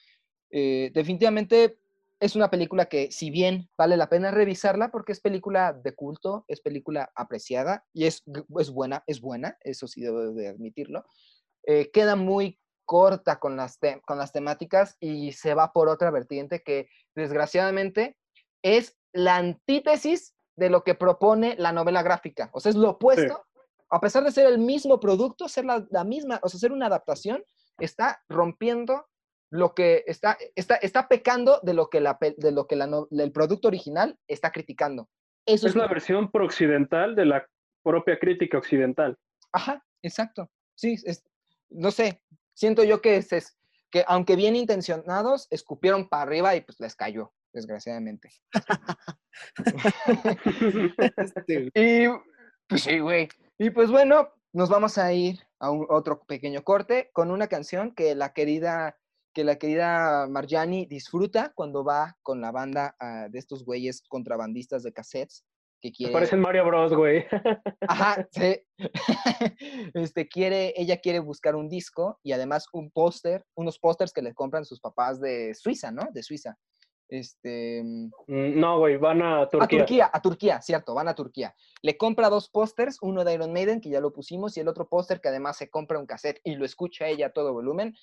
eh, definitivamente es una película que, si bien vale la pena revisarla, porque es película de culto, es película apreciada y es, es buena, es buena, eso sí debo de admitirlo, eh, queda muy corta con las, con las temáticas y se va por otra vertiente que desgraciadamente es la antítesis de lo que propone la novela gráfica. O sea, es lo opuesto. A pesar de ser el mismo producto, ser la, la misma, o sea, ser una adaptación, está rompiendo lo que está, está, está pecando de lo que, la, de lo que la el producto original está criticando. Eso Es la versión prooccidental de la propia crítica occidental. Ajá, exacto. Sí, es, no sé, siento yo que, es- que aunque bien intencionados, escupieron para arriba y pues les cayó, desgraciadamente. Este, Y pues sí, güey. Y pues bueno, nos vamos a ir a un otro pequeño corte con una canción que la querida que la querida Marjani disfruta cuando va con la banda ah, de estos güeyes contrabandistas de cassettes que quiere parecen Mario Bros, güey. Ajá, sí. este, quiere, ella quiere buscar un disco y además un póster, unos pósters que le compran sus papás de Suiza, ¿no? De Suiza. Este, mm, Mm, No, güey, van a a Turquía. Turquía, a Turquía, cierto, van a Turquía. Le compra dos pósters, uno de Iron Maiden, que ya lo pusimos, y el otro póster que además se compra un cassette y lo escucha ella a todo volumen.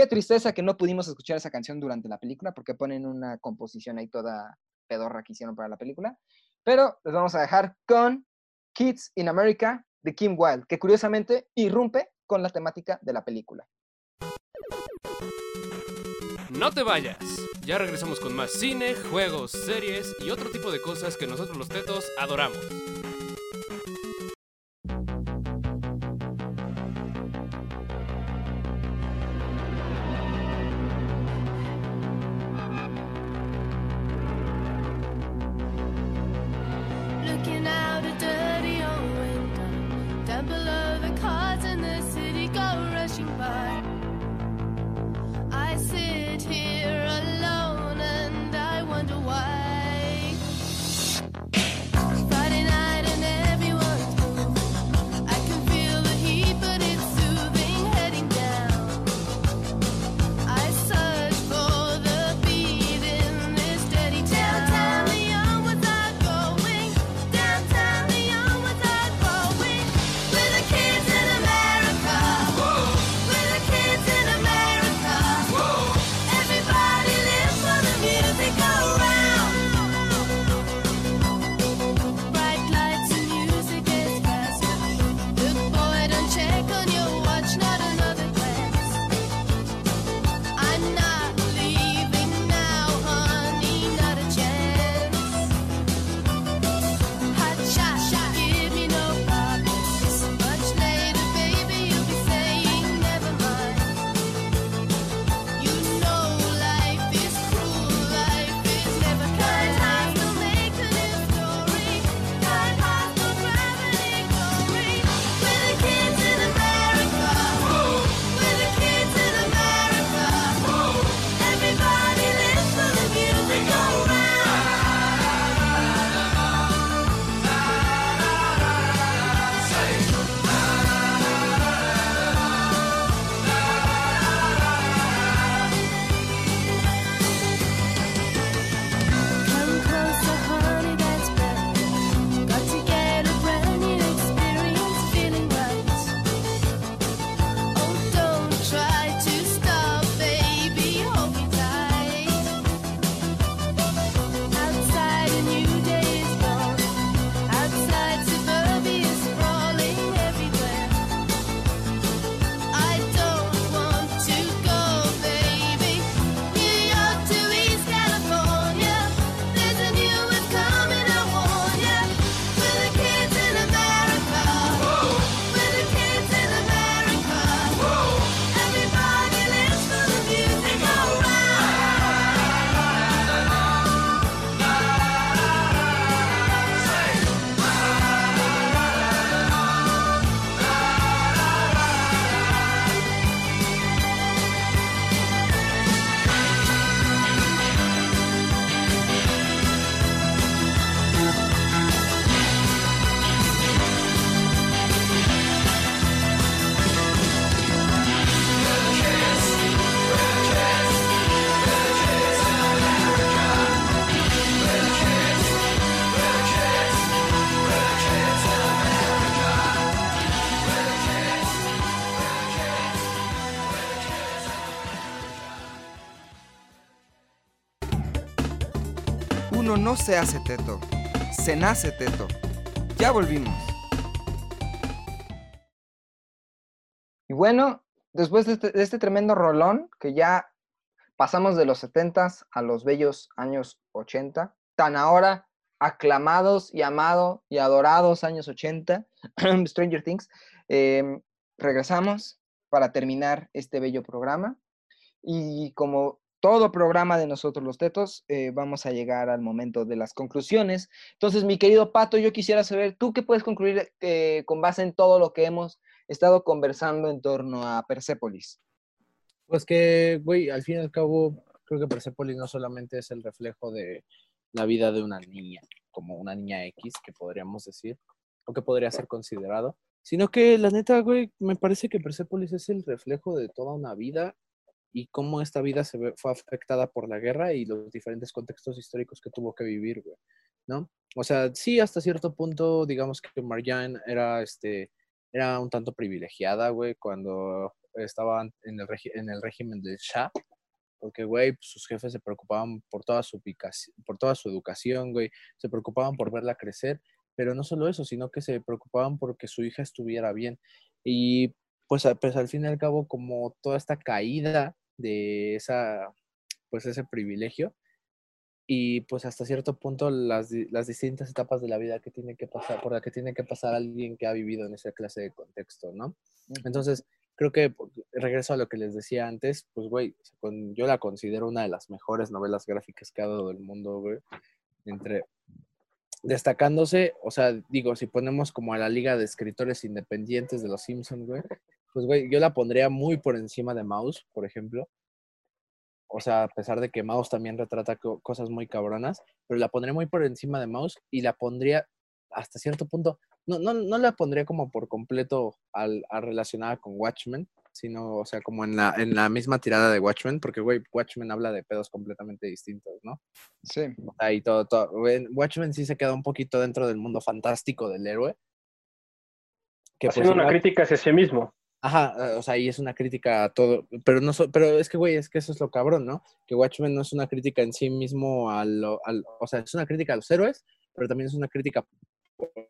Qué tristeza que no pudimos escuchar esa canción durante la película, porque ponen una composición ahí toda pedorra que hicieron para la película. Pero les vamos a dejar con Kids in America de Kim Wilde, que curiosamente irrumpe con la temática de la película. No te vayas. Ya regresamos con más cine, juegos, series y otro tipo de cosas que nosotros los tetos adoramos. No se hace teto, se nace teto. Ya volvimos. Y bueno, después de este, este tremendo rolón, que ya pasamos de los 70 a los bellos años 80, tan ahora aclamados y amados y adorados años 80, Stranger Things, em, regresamos para terminar este bello programa. Y como todo programa de nosotros los tetos, eh, vamos a llegar al momento de las conclusiones. Entonces, mi querido Pato, yo quisiera saber, ¿tú qué puedes concluir eh, con base en todo lo que hemos estado conversando en torno a Persepolis? Pues que, güey, al fin y al cabo, creo que Persepolis no solamente es el reflejo de la vida de una niña, como una niña X, que podríamos decir, o que podría ser considerado, sino que la neta, güey, me parece que Persepolis es el reflejo de toda una vida y cómo esta vida se ve- fue afectada por la guerra y los diferentes contextos históricos que tuvo que vivir, güey, ¿no? O sea, sí, hasta cierto punto, digamos que Marjan era, este, era un tanto privilegiada, güey, cuando estaba en el, en el régimen del Shah, porque, güey, pues, sus jefes se preocupaban por toda su por toda su educación, güey, se preocupaban por verla crecer, pero no solo eso, sino que se preocupaban por que su hija estuviera bien. Y pues, pues al fin y al cabo, como toda esta caída de esa, pues ese privilegio, y pues hasta cierto punto las, las distintas etapas de la vida que tiene que pasar, por la que tiene que pasar alguien que ha vivido en esa clase de contexto, ¿no? Entonces, creo que po- regreso a lo que les decía antes, pues, güey, con- yo la considero una de las mejores novelas gráficas que ha dado el mundo, güey. Entre destacándose, o sea, digo, si ponemos como a la liga de escritores independientes de los Simpsons, güey, pues, güey, yo la pondría muy por encima de Mouse, por ejemplo. O sea, a pesar de que Mouse también retrata co- cosas muy cabronas, pero la pondría muy por encima de Mouse y la pondría hasta cierto punto, no, no, no la pondría como por completo al, a relacionada con Watchmen, sino, o sea, como en la, en la misma tirada de Watchmen, porque, güey, Watchmen habla de pedos completamente distintos, ¿no? Sí. Y todo, todo. Watchmen sí se queda un poquito dentro del mundo fantástico del héroe. Que pues Haciendo una crítica hacia sí mismo. Ajá, eh, o sea, y es una crítica a todo, pero no so- pero es que, güey, es que eso es lo cabrón, ¿no? Que Watchmen no es una crítica en sí mismo a lo- al, o sea, es una crítica a los héroes, pero también es una crítica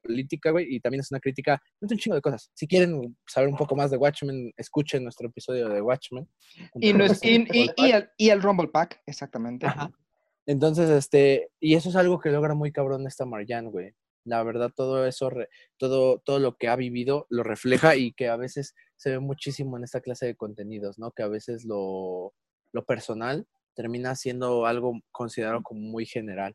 política, güey, y también es una crítica, un chingo de cosas. Si quieren saber un poco más de Watchmen, escuchen nuestro episodio de Watchmen. Y, no es- y, y- y el, y el Rumble Pack, exactamente. Ajá. Entonces, este, y eso es algo que logra muy cabrón esta Marjan, güey. La verdad, todo eso, re- todo, todo lo que ha vivido lo refleja y que a veces se ve muchísimo en esta clase de contenidos, ¿no? Que a veces lo, lo personal termina siendo algo considerado como muy general.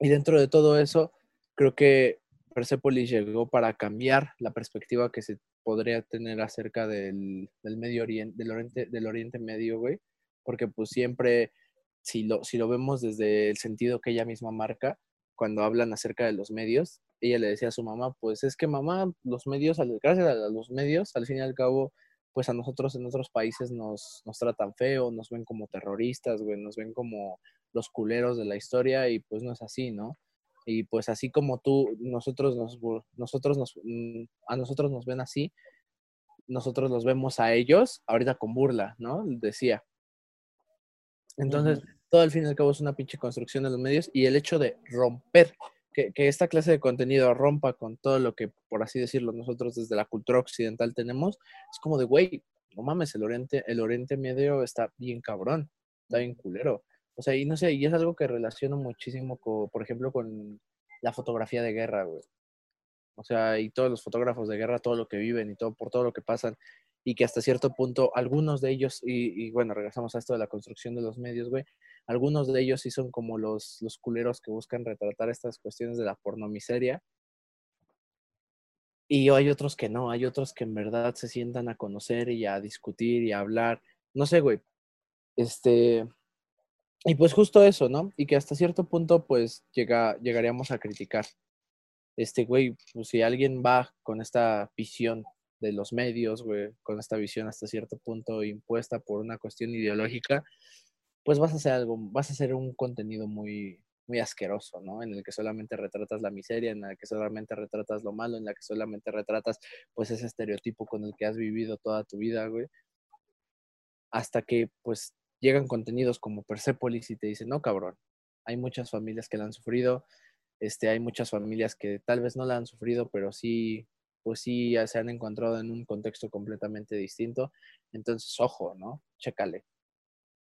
Y dentro de todo eso, creo que Persepolis llegó para cambiar la perspectiva que se podría tener acerca del, del Medio Oriente, del Oriente, del Oriente Medio, güey. Porque pues siempre, si lo, si lo vemos desde el sentido que ella misma marca, cuando hablan acerca de los medios, ella le decía a su mamá, pues es que mamá, los medios, gracias a los medios, al fin y al cabo, pues a nosotros en otros países nos, nos tratan feo, nos ven como terroristas, güey, nos ven como los culeros de la historia y pues no es así, ¿no? Y pues así como tú, nosotros nos, nosotros nos, mm, a nosotros nos ven así, nosotros los vemos a ellos ahorita con burla, ¿no? Decía. Entonces, todo al fin y al cabo es una pinche construcción de los medios y el hecho de romper, que, que esta clase de contenido rompa con todo lo que, por así decirlo, nosotros desde la cultura occidental tenemos, es como de, güey, no mames, el Oriente, el Oriente Medio está bien cabrón, está bien culero. O sea, y no sé, y es algo que relaciono muchísimo, con, por ejemplo, con la fotografía de guerra, güey. O sea, y todos los fotógrafos de guerra, todo lo que viven y todo por todo lo que pasan, y que hasta cierto punto algunos de ellos, y, y bueno, regresamos a esto de la construcción de los medios, güey, algunos de ellos sí son como los, los culeros que buscan retratar estas cuestiones de la pornomiseria. Y hay otros que no, hay otros que en verdad se sientan a conocer y a discutir y a hablar. No sé, güey. Este. Y pues justo eso, ¿no? Y que hasta cierto punto, pues, llega, llegaríamos a criticar. Este, güey, pues si alguien va con esta visión de los medios, güey, con esta visión hasta cierto punto impuesta por una cuestión ideológica, pues vas a hacer algo, vas a hacer un contenido muy, muy asqueroso, ¿no? En el que solamente retratas la miseria, en el que solamente retratas lo malo, en la que solamente retratas, pues, ese estereotipo con el que has vivido toda tu vida, güey. Hasta que, pues, llegan contenidos como Persepolis y te dicen, no, cabrón, Hay muchas familias que la han sufrido, este, hay muchas familias que tal vez no la han sufrido, pero sí, pues sí ya se han encontrado en un contexto completamente distinto. Entonces, ojo, ¿no? Chécale.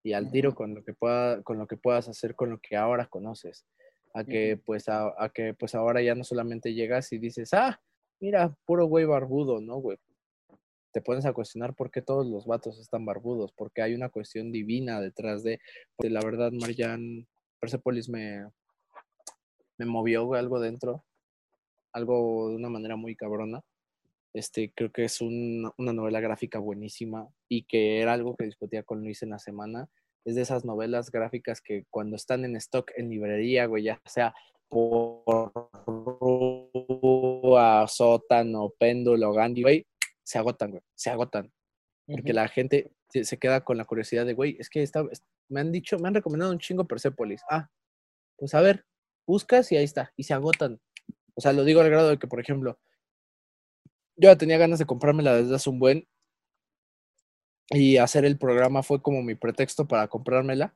Y al tiro con lo que pueda, con lo que puedas hacer con lo que ahora conoces. A que pues a, a que pues ahora ya no solamente llegas y dices, ah, mira, puro güey barbudo, ¿no, güey? Te pones a cuestionar por qué todos los vatos están barbudos, porque hay una cuestión divina detrás de, de la verdad, Marian, Persepolis me, me movió güey, algo dentro, algo de una manera muy cabrona. Este, creo que es un- una novela gráfica buenísima y que era algo que discutía con Luis en la semana. Es de esas novelas gráficas que cuando están en stock en librería, güey, ya sea por Rúa, Sótano, Péndulo, Gandhi, güey, se agotan, güey, se agotan. Porque la gente se, queda con la curiosidad de, güey, es que está, es- me han dicho, me han recomendado un chingo Persepolis. Ah, pues a ver, buscas y ahí está, y se agotan. O sea, lo digo al grado de que, por ejemplo, yo ya tenía ganas de comprármela desde hace un buen y hacer el programa fue como mi pretexto para comprármela.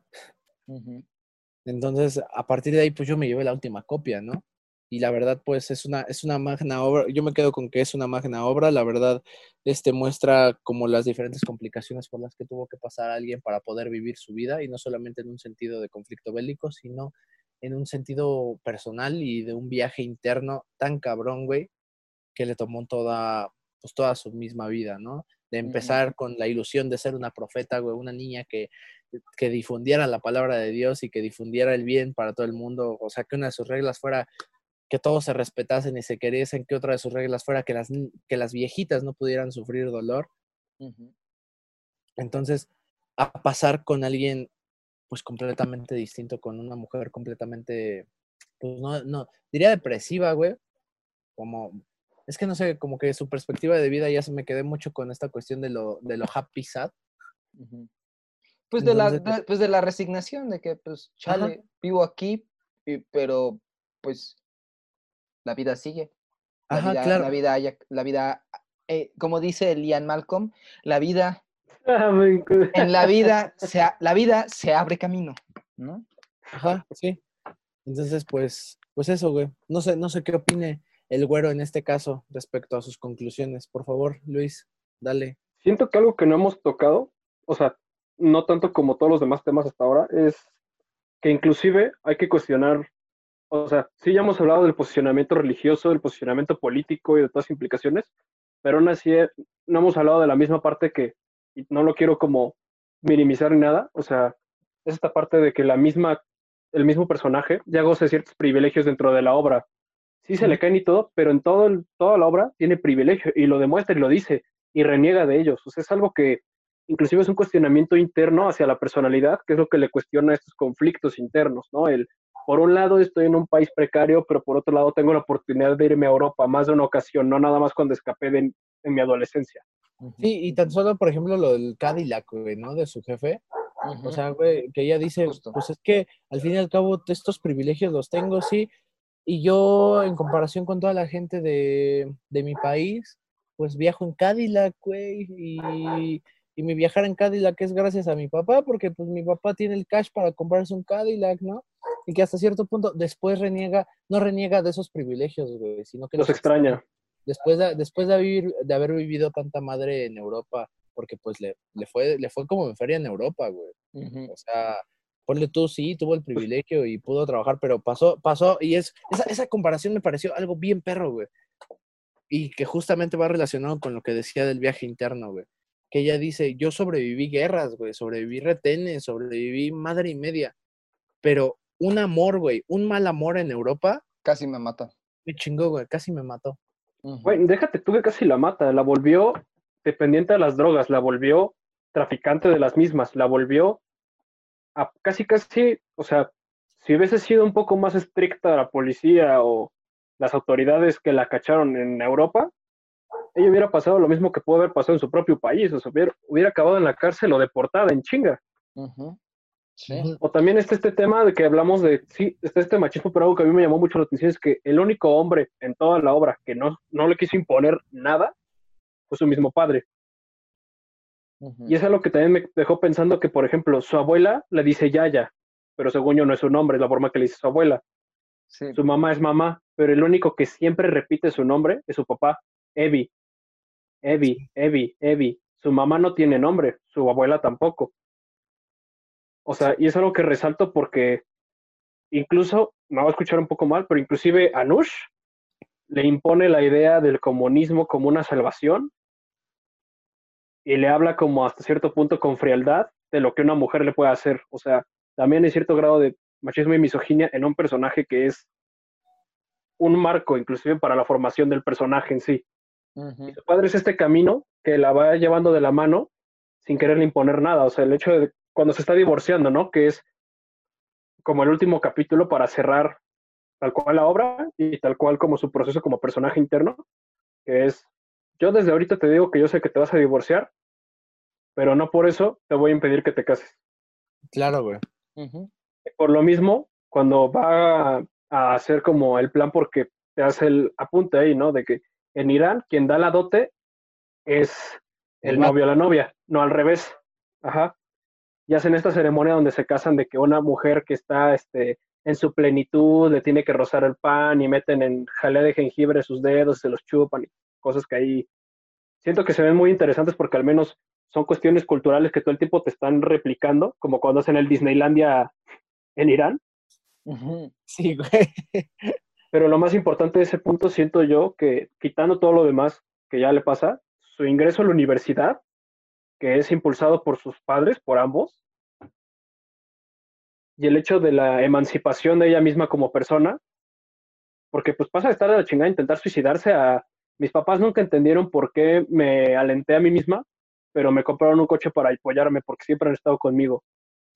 Entonces, a partir de ahí, pues yo me llevé la última copia, ¿no? Y la verdad, pues es una, es una magna obra. Yo me quedo con que es una magna obra. La verdad, este muestra como las diferentes complicaciones por las que tuvo que pasar alguien para poder vivir su vida y no solamente en un sentido de conflicto bélico, sino en un sentido personal y de un viaje interno tan cabrón, güey, que le tomó toda, pues toda su misma vida, ¿no? De empezar con la ilusión de ser una profeta, güey, una niña que, que difundiera la palabra de Dios y que difundiera el bien para todo el mundo. O sea, que una de sus reglas fuera que todos se respetasen y se queriesen, que otra de sus reglas fuera que las, que las viejitas no pudieran sufrir dolor. Entonces, a pasar con alguien pues completamente distinto, con una mujer completamente, pues no, no, diría depresiva, güey, como, es que no sé, como que su perspectiva de vida ya se me quedé mucho con esta cuestión de lo, de lo happy sad. Pues de, la, de- pues de la resignación, de que, pues, Ajá. chale, vivo aquí, y- pero, pues, la vida sigue. La Ajá, vida, claro. La vida, haya- la vida eh, como dice el Ian Malcolm, la vida, Ah, en la vida, se, la vida se abre camino, ¿no? Ajá, sí. Entonces, pues, pues eso, güey. No sé, no sé qué opine el güero en este caso respecto a sus conclusiones. Por favor, Luis, dale. Siento que algo que no hemos tocado, o sea, no tanto como todos los demás temas hasta ahora, es que inclusive hay que cuestionar, o sea, sí ya hemos hablado del posicionamiento religioso, del posicionamiento político y de todas las implicaciones, pero aún así eh, no hemos hablado de la misma parte que, no lo quiero como minimizar ni nada, o sea, es esta parte de que la misma, el mismo personaje ya goza ciertos privilegios dentro de la obra. Sí se le caen y todo, pero en todo el- toda la obra tiene privilegio y lo demuestra y lo dice y reniega de ellos. O sea, es algo que inclusive es un cuestionamiento interno hacia la personalidad, que es lo que le cuestiona estos conflictos internos, ¿no? El, por un lado estoy en un país precario, pero por otro lado tengo la oportunidad de irme a Europa más de una ocasión, no nada más cuando escapé de, en mi adolescencia. Sí, y tan solo, por ejemplo, lo del Cadillac, güey, ¿no? De su jefe. O sea, güey, que ella dice, Justo. pues es que al fin y al cabo estos privilegios los tengo, sí, y yo en comparación con toda la gente de, de mi país, pues viajo en Cadillac, güey, y, y mi viajar en Cadillac es gracias a mi papá, porque pues mi papá tiene el cash para comprarse un Cadillac, ¿no? Y que hasta cierto punto después reniega, no reniega de esos privilegios, güey, sino que Los extraña. después de, después de, vivir, de haber vivido tanta madre en Europa, porque pues le, le, fue, le fue como en feria en Europa, güey. O sea, ponle tú, sí, tuvo el privilegio y pudo trabajar, pero pasó, pasó, y es, esa, esa comparación me pareció algo bien perro, güey. Y que justamente va relacionado con lo que decía del viaje interno, güey. Que ella dice, yo sobreviví guerras, güey, sobreviví retenes, sobreviví madre y media, pero un amor, güey, un mal amor en Europa, Casi me mata. me chingó, güey, casi me mató. Güey, déjate tú que casi la mata, la volvió dependiente de las drogas, la volvió traficante de las mismas, la volvió a casi casi, o sea, si hubiese sido un poco más estricta la policía o las autoridades que la cacharon en Europa, ella hubiera pasado lo mismo que pudo haber pasado en su propio país, o sea, hubiera, hubiera acabado en la cárcel o deportada en chinga. Sí. O también está este tema de que hablamos de, sí, está este machismo, pero algo que a mí me llamó mucho la atención es que el único hombre en toda la obra que no, no le quiso imponer nada fue su mismo padre. Y es algo que también me dejó pensando que, por ejemplo, su abuela le dice Yaya, pero según yo no es su nombre, es la forma que le dice su abuela. Sí. Su mamá es mamá, pero el único que siempre repite su nombre es su papá, Evi. Evi, Evi, Evi. Su mamá no tiene nombre, su abuela tampoco. O sea, y es algo que resalto porque incluso, me voy a escuchar un poco mal, pero inclusive Anush le impone la idea del comunismo como una salvación y le habla como hasta cierto punto con frialdad de lo que una mujer le puede hacer. O sea, también hay cierto grado de machismo y misoginia en un personaje que es un marco inclusive para la formación del personaje en sí. Y su padre es este camino que la va llevando de la mano sin quererle imponer nada. O sea, el hecho de cuando se está divorciando, ¿no? Que es como el último capítulo para cerrar tal cual la obra y tal cual como su proceso como personaje interno, que es, yo desde ahorita te digo que yo sé que te vas a divorciar, pero no por eso te voy a impedir que te cases. Claro, güey. Por lo mismo, cuando va a, a hacer como el plan, porque te hace el apunte ahí, ¿no? De que en Irán quien da la dote es el El novio o la novia, no al revés. Ajá. Y hacen esta ceremonia donde se casan de que una mujer que está este, en su plenitud le tiene que rozar el pan y meten en jalea de jengibre sus dedos, se los chupan y cosas que ahí siento que se ven muy interesantes porque al menos son cuestiones culturales que todo el tiempo te están replicando, como cuando hacen el Disneylandia en Irán. Sí, güey. Pero lo más importante de ese punto siento yo que quitando todo lo demás que ya le pasa, su ingreso a la universidad, que es impulsado por sus padres, por ambos, y el hecho de la emancipación de ella misma como persona, porque pues pasa de estar de la chingada a intentar suicidarse a... Mis papás nunca entendieron por qué me alenté a mí misma, pero me compraron un coche para apoyarme porque siempre han estado conmigo.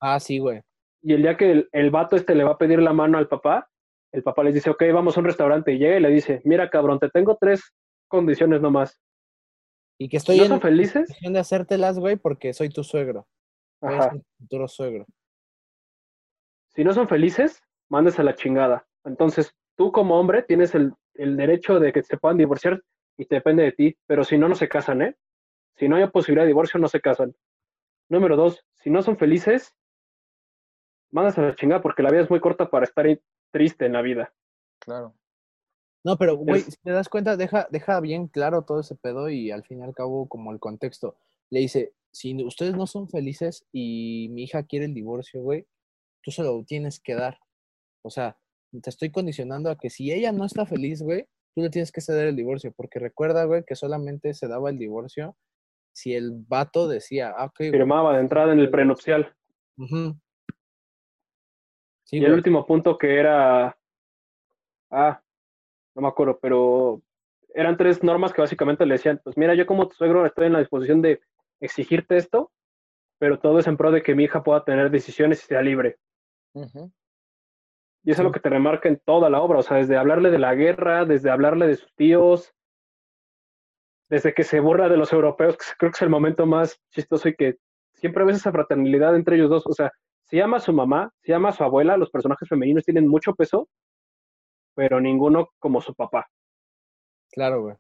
Ah, sí, güey. Y el día que el, el vato este le va a pedir la mano al papá, el papá les dice, ok, vamos a un restaurante. Y llega y le dice, mira cabrón, te tengo tres condiciones nomás. Y que estoy no en son felices, de hacértelas, güey, porque soy tu suegro. Ajá, tu futuro suegro. Si no son felices, mandes a la chingada. Entonces, tú como hombre tienes el, el derecho de que se puedan divorciar y te depende de ti, pero si no, no se casan, ¿eh? Si no hay posibilidad de divorcio, no se casan. Número dos, si no son felices, mandas a la chingada porque la vida es muy corta para estar ahí triste en la vida. Claro. No, pero, güey, si te das cuenta, deja, deja bien claro todo ese pedo y al fin y al cabo, como el contexto. Le dice, si ustedes no son felices y mi hija quiere el divorcio, güey, tú se lo tienes que dar. O sea, te estoy condicionando a que si ella no está feliz, güey, tú le tienes que ceder el divorcio, porque recuerda, güey, que solamente se daba el divorcio si el vato decía, ah, ok, Firmaba de entrada en el prenupcial. ujú". Sí, Y el último punto que era, ah, no me acuerdo, pero eran tres normas que básicamente le decían, pues mira, yo como tu suegro estoy en la disposición de exigirte esto, pero todo es en pro de que mi hija pueda tener decisiones y sea libre. Y eso es lo que te remarca en toda la obra, o sea, desde hablarle de la guerra, desde hablarle de sus tíos, desde que se burla de los europeos, que creo que es el momento más chistoso y que siempre ves esa fraternidad entre ellos dos, o sea, se llama a su mamá, se llama a su abuela, los personajes femeninos tienen mucho peso, pero ninguno como su papá. claro, güey.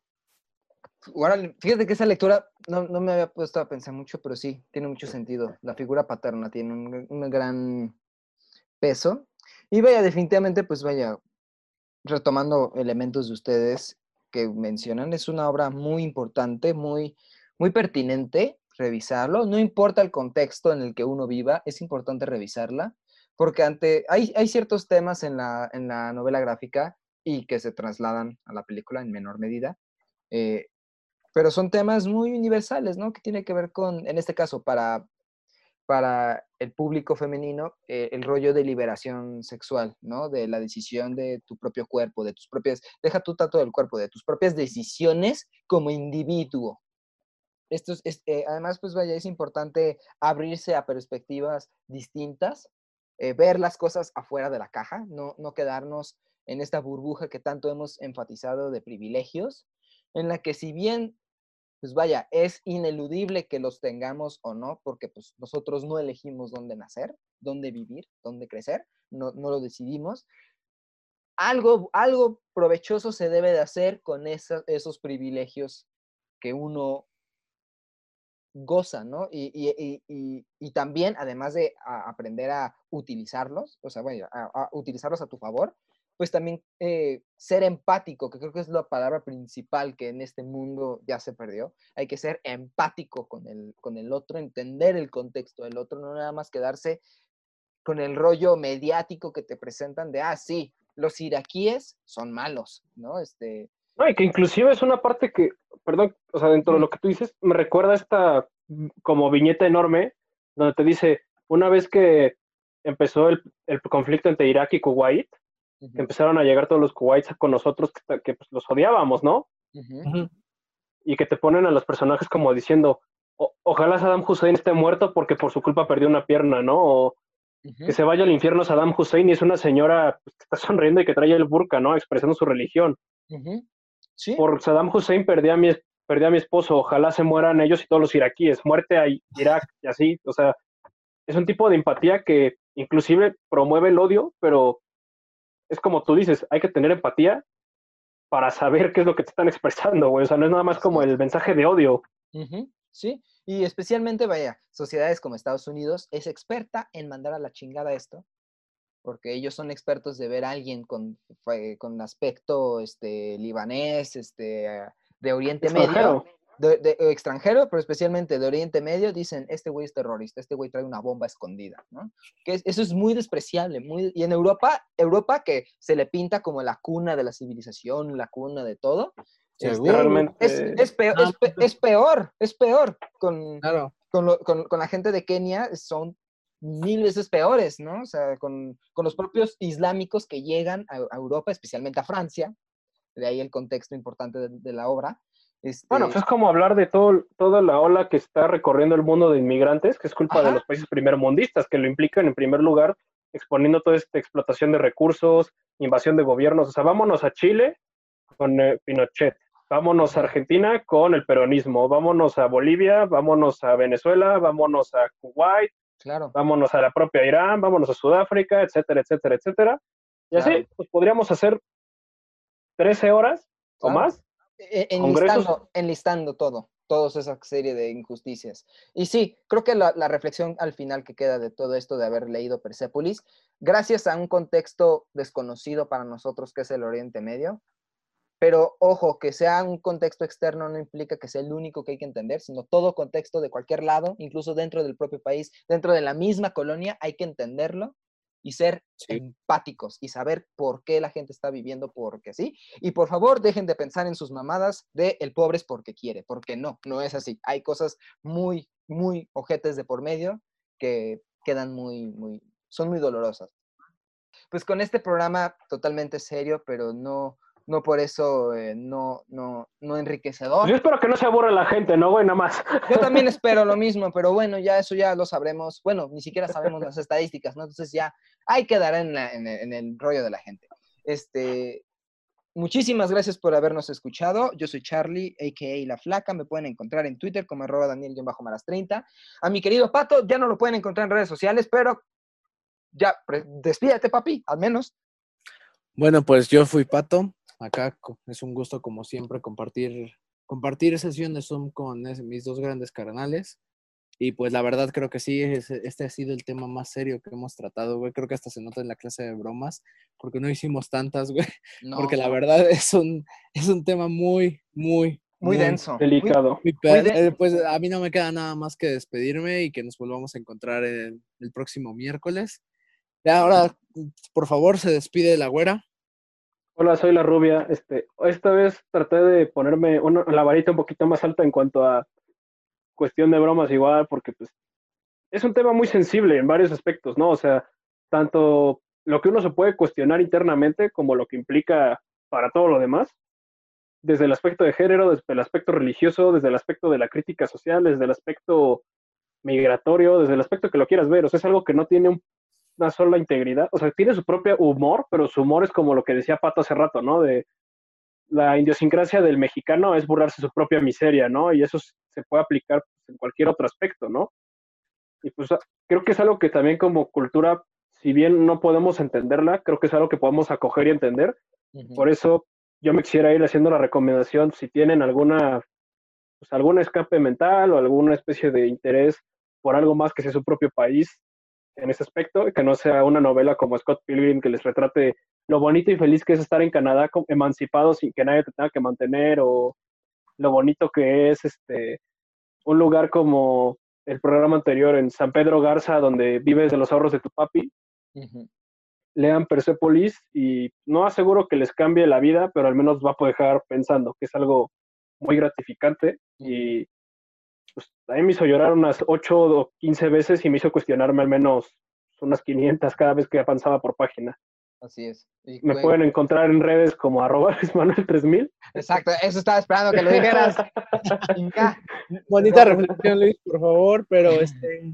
Órale, fíjate que esa lectura no, no me había puesto a pensar mucho, pero sí, tiene mucho sentido. La figura paterna tiene un gran peso. Y vaya, definitivamente, pues vaya, retomando elementos de ustedes que mencionan, es una obra muy importante, muy, muy pertinente revisarlo. No importa el contexto en el que uno viva, es importante revisarla, porque ante, hay, hay ciertos temas en la, en la novela gráfica y que se trasladan a la película en menor medida. eh, pero son temas muy universales, ¿no? Que tiene que ver con, en este caso, para, para el público femenino, eh, el rollo de liberación sexual, ¿no? De la decisión de tu propio cuerpo, de tus propias, deja tu tanto del cuerpo, de tus propias decisiones como individuo. Esto es, es, eh, además, pues vaya, es importante abrirse a perspectivas distintas, eh, ver las cosas afuera de la caja, no, no quedarnos en esta burbuja que tanto hemos enfatizado de privilegios, en la que si bien, pues vaya, es ineludible que los tengamos o no, porque pues nosotros no elegimos dónde nacer, dónde vivir, dónde crecer, no, no lo decidimos. Algo, algo provechoso se debe de hacer con esos privilegios que uno goza, ¿no? Y, y- y- y- también, además de aprender a utilizarlos, o sea, bueno, a utilizarlos a tu favor, pues también eh, ser empático, que creo que es la palabra principal que en este mundo ya se perdió. Hay que ser empático con el, con el otro, entender el contexto del otro, no nada más quedarse con el rollo mediático que te presentan de, ah, sí, los iraquíes son malos, ¿no? Este, No, y que inclusive es una parte que, perdón, o sea, dentro de lo que tú dices, me recuerda esta mm, como viñeta enorme, donde te dice, una vez que empezó el, el conflicto entre Irak y Kuwait, que empezaron a llegar todos los Kuwaits con nosotros, que, que, pues, los odiábamos, ¿no? Y que te ponen a los personajes como diciendo, "O- ojalá Saddam Hussein esté muerto porque por su culpa perdió una pierna, ¿no? O que se vaya al infierno Saddam Hussein y es una señora pues, que está sonriendo y que trae el burka, ¿no? Expresando su religión. Sí, por Saddam Hussein perdí a mi, perdí a mi esposo, ojalá se mueran ellos y todos los iraquíes, muerte a Irak y así, o sea, es un tipo de empatía que inclusive promueve el odio, pero es como tú dices, hay que tener empatía para saber qué es lo que te están expresando, güey, o sea, no es nada más como el mensaje de odio. Sí, y especialmente, vaya, sociedades como Estados Unidos es experta en mandar a la chingada esto, porque ellos son expertos de ver a alguien con, con aspecto este, libanés, este, de Oriente Medio. De, de- o extranjero, pero especialmente de Oriente Medio, dicen, este güey es terrorista, este güey trae una bomba escondida, ¿no? Que es- eso es muy despreciable, muy, y en Europa, Europa que se le pinta como la cuna de la civilización, la cuna de todo, este, es, es peor, es, pe- es peor, es peor. Con, Claro. con, lo- con- con la gente de Kenia son mil veces peores, ¿no? O sea, con, con los propios islámicos que llegan a, a Europa, especialmente a Francia, de ahí el contexto importante de, de la obra. Este, Bueno, pues es como hablar de todo, toda la ola que está recorriendo el mundo de inmigrantes, que es culpa de los países primermundistas, que lo implican en primer lugar exponiendo toda esta explotación de recursos, invasión de gobiernos. O sea, vámonos a Chile con eh, Pinochet, vámonos a Argentina con el peronismo, vámonos a Bolivia, vámonos a Venezuela, vámonos a Kuwait, claro. vámonos a la propia Irán, vámonos a Sudáfrica, etcétera, etcétera, etcétera. Y así, pues podríamos hacer 13 horas o más. Enlistando, enlistando todo, toda esa serie de injusticias. Y sí, creo que la, la reflexión al final que queda de todo esto de haber leído Persépolis, gracias a un contexto desconocido para nosotros que es el Oriente Medio, pero ojo, que sea un contexto externo no implica que sea el único que hay que entender, sino todo contexto de cualquier lado, incluso dentro del propio país, dentro de la misma colonia, hay que entenderlo y ser Sí. empáticos y saber por qué la gente está viviendo porque sí. Y por favor, dejen de pensar en sus mamadas de el pobre es porque quiere, porque no, no es así. Hay cosas muy, muy ojetes de por medio que quedan muy, muy, son muy dolorosas. Pues con este programa totalmente serio, pero no, no por eso eh, no, no, no enriquecedor. Yo espero que no se aburra la gente, ¿no, güey? Nada más. Yo también espero lo mismo, pero bueno, ya eso ya lo sabremos. Bueno, ni siquiera sabemos las estadísticas, ¿no? Entonces ya hay que dar en, la- en el, en el rollo de la gente. Este, muchísimas gracias por habernos escuchado. Yo soy Charlie, a.k.a. La Flaca. Me pueden encontrar en Twitter como arroba Daniel-Maras30. A mi querido Pato ya no lo pueden encontrar en redes sociales, pero ya, despídete, papi, al menos. Bueno, pues yo fui Pato. Acá es un gusto, como siempre, compartir, compartir sesión de Zoom con mis dos grandes carnales. Y pues la verdad creo que sí, es- este ha sido el tema más serio que hemos tratado, güey. Creo que hasta se nota en la clase de bromas, porque no hicimos tantas, güey. No, porque la verdad es un, es un tema muy, muy, muy denso. muy- Delicado. muy pe- de- eh, pues a mí no me queda nada más que despedirme y que nos volvamos a encontrar el, el próximo miércoles. Ya ahora, por favor, se despide la güera. Hola, soy la rubia. Este, esta vez traté de ponerme una, la varita un poquito más alta en cuanto a cuestión de bromas igual, porque pues es un tema muy sensible en varios aspectos, ¿no? O sea, tanto lo que uno se puede cuestionar internamente como lo que implica para todo lo demás, desde el aspecto de género, desde el aspecto religioso, desde el aspecto de la crítica social, desde el aspecto migratorio, desde el aspecto que lo quieras ver. O sea, es algo que no tiene un- una sola integridad. O sea, tiene su propio humor, pero su humor es como lo que decía Pato hace rato, ¿no? De la idiosincrasia del mexicano es burlarse de su propia miseria, ¿no? Y eso se puede aplicar pues, en cualquier otro aspecto, ¿no? Y pues a- creo que es algo que también como cultura, si bien no podemos entenderla, creo que es algo que podemos acoger y entender. Por eso yo me quisiera ir haciendo la recomendación, si tienen alguna pues, algún escape mental o alguna especie de interés por algo más que sea su propio país en ese aspecto, que no sea una novela como Scott Pilgrim que les retrate lo bonito y feliz que es estar en Canadá emancipado sin que nadie te tenga que mantener o lo bonito que es este un lugar como el programa anterior en San Pedro Garza donde vives de los ahorros de tu papi. Lean Persepolis y no aseguro que les cambie la vida, pero al menos va a poder dejar pensando, que es algo muy gratificante y pues, a mí me hizo llorar unas 8 o 15 veces y me hizo cuestionarme al menos unas 500 cada vez que avanzaba por página. Así es. Y Me bueno, pueden encontrar en redes como arroba Manuel3000. Exacto, eso estaba esperando que lo dijeras. Bonita reflexión, Luis, por favor, pero este,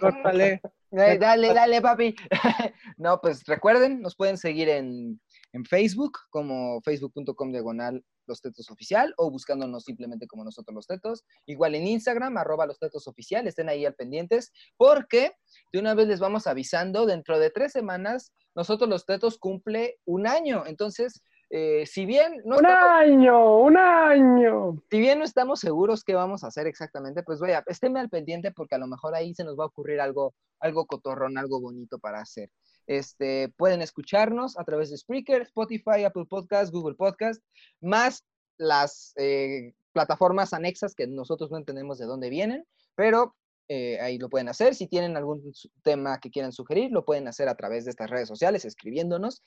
córtale. dale, dale, papi. No, pues recuerden, nos pueden seguir en, en Facebook como facebook.com diagonal los tetos oficial o buscándonos simplemente como nosotros los tetos. Igual en Instagram, arroba los tetos oficial, estén ahí al pendientes, porque de una vez les vamos avisando, dentro de tres semanas, nosotros los tetos cumple un año. Entonces, eh, si bien no ¡Un estamos- año! ¡Un año! si bien no estamos seguros qué vamos a hacer exactamente, pues vaya, esténme al pendiente porque a lo mejor ahí se nos va a ocurrir algo, algo cotorrón, algo bonito para hacer. Este, pueden escucharnos a través de Spreaker, Spotify, Apple Podcast, Google Podcast, más las eh, plataformas anexas que nosotros no entendemos de dónde vienen, pero eh, ahí lo pueden hacer. Si tienen algún tema que quieran sugerir, lo pueden hacer a través de estas redes sociales, escribiéndonos.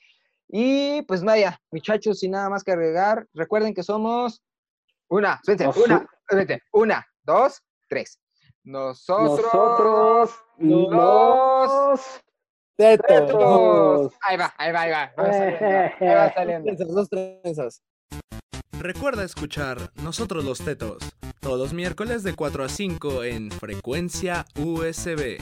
Y pues vaya, muchachos, sin nada más que agregar, recuerden que somos una, una, una, dos, tres. Nosotros, Nosotros los Tetos. tetos. Ahí va, ahí va, ahí va. va saliendo, ahí va saliendo. Dos trenzas. Recuerda escuchar Nosotros los Tetos todos los miércoles de 4 a 5 en frecuencia USB.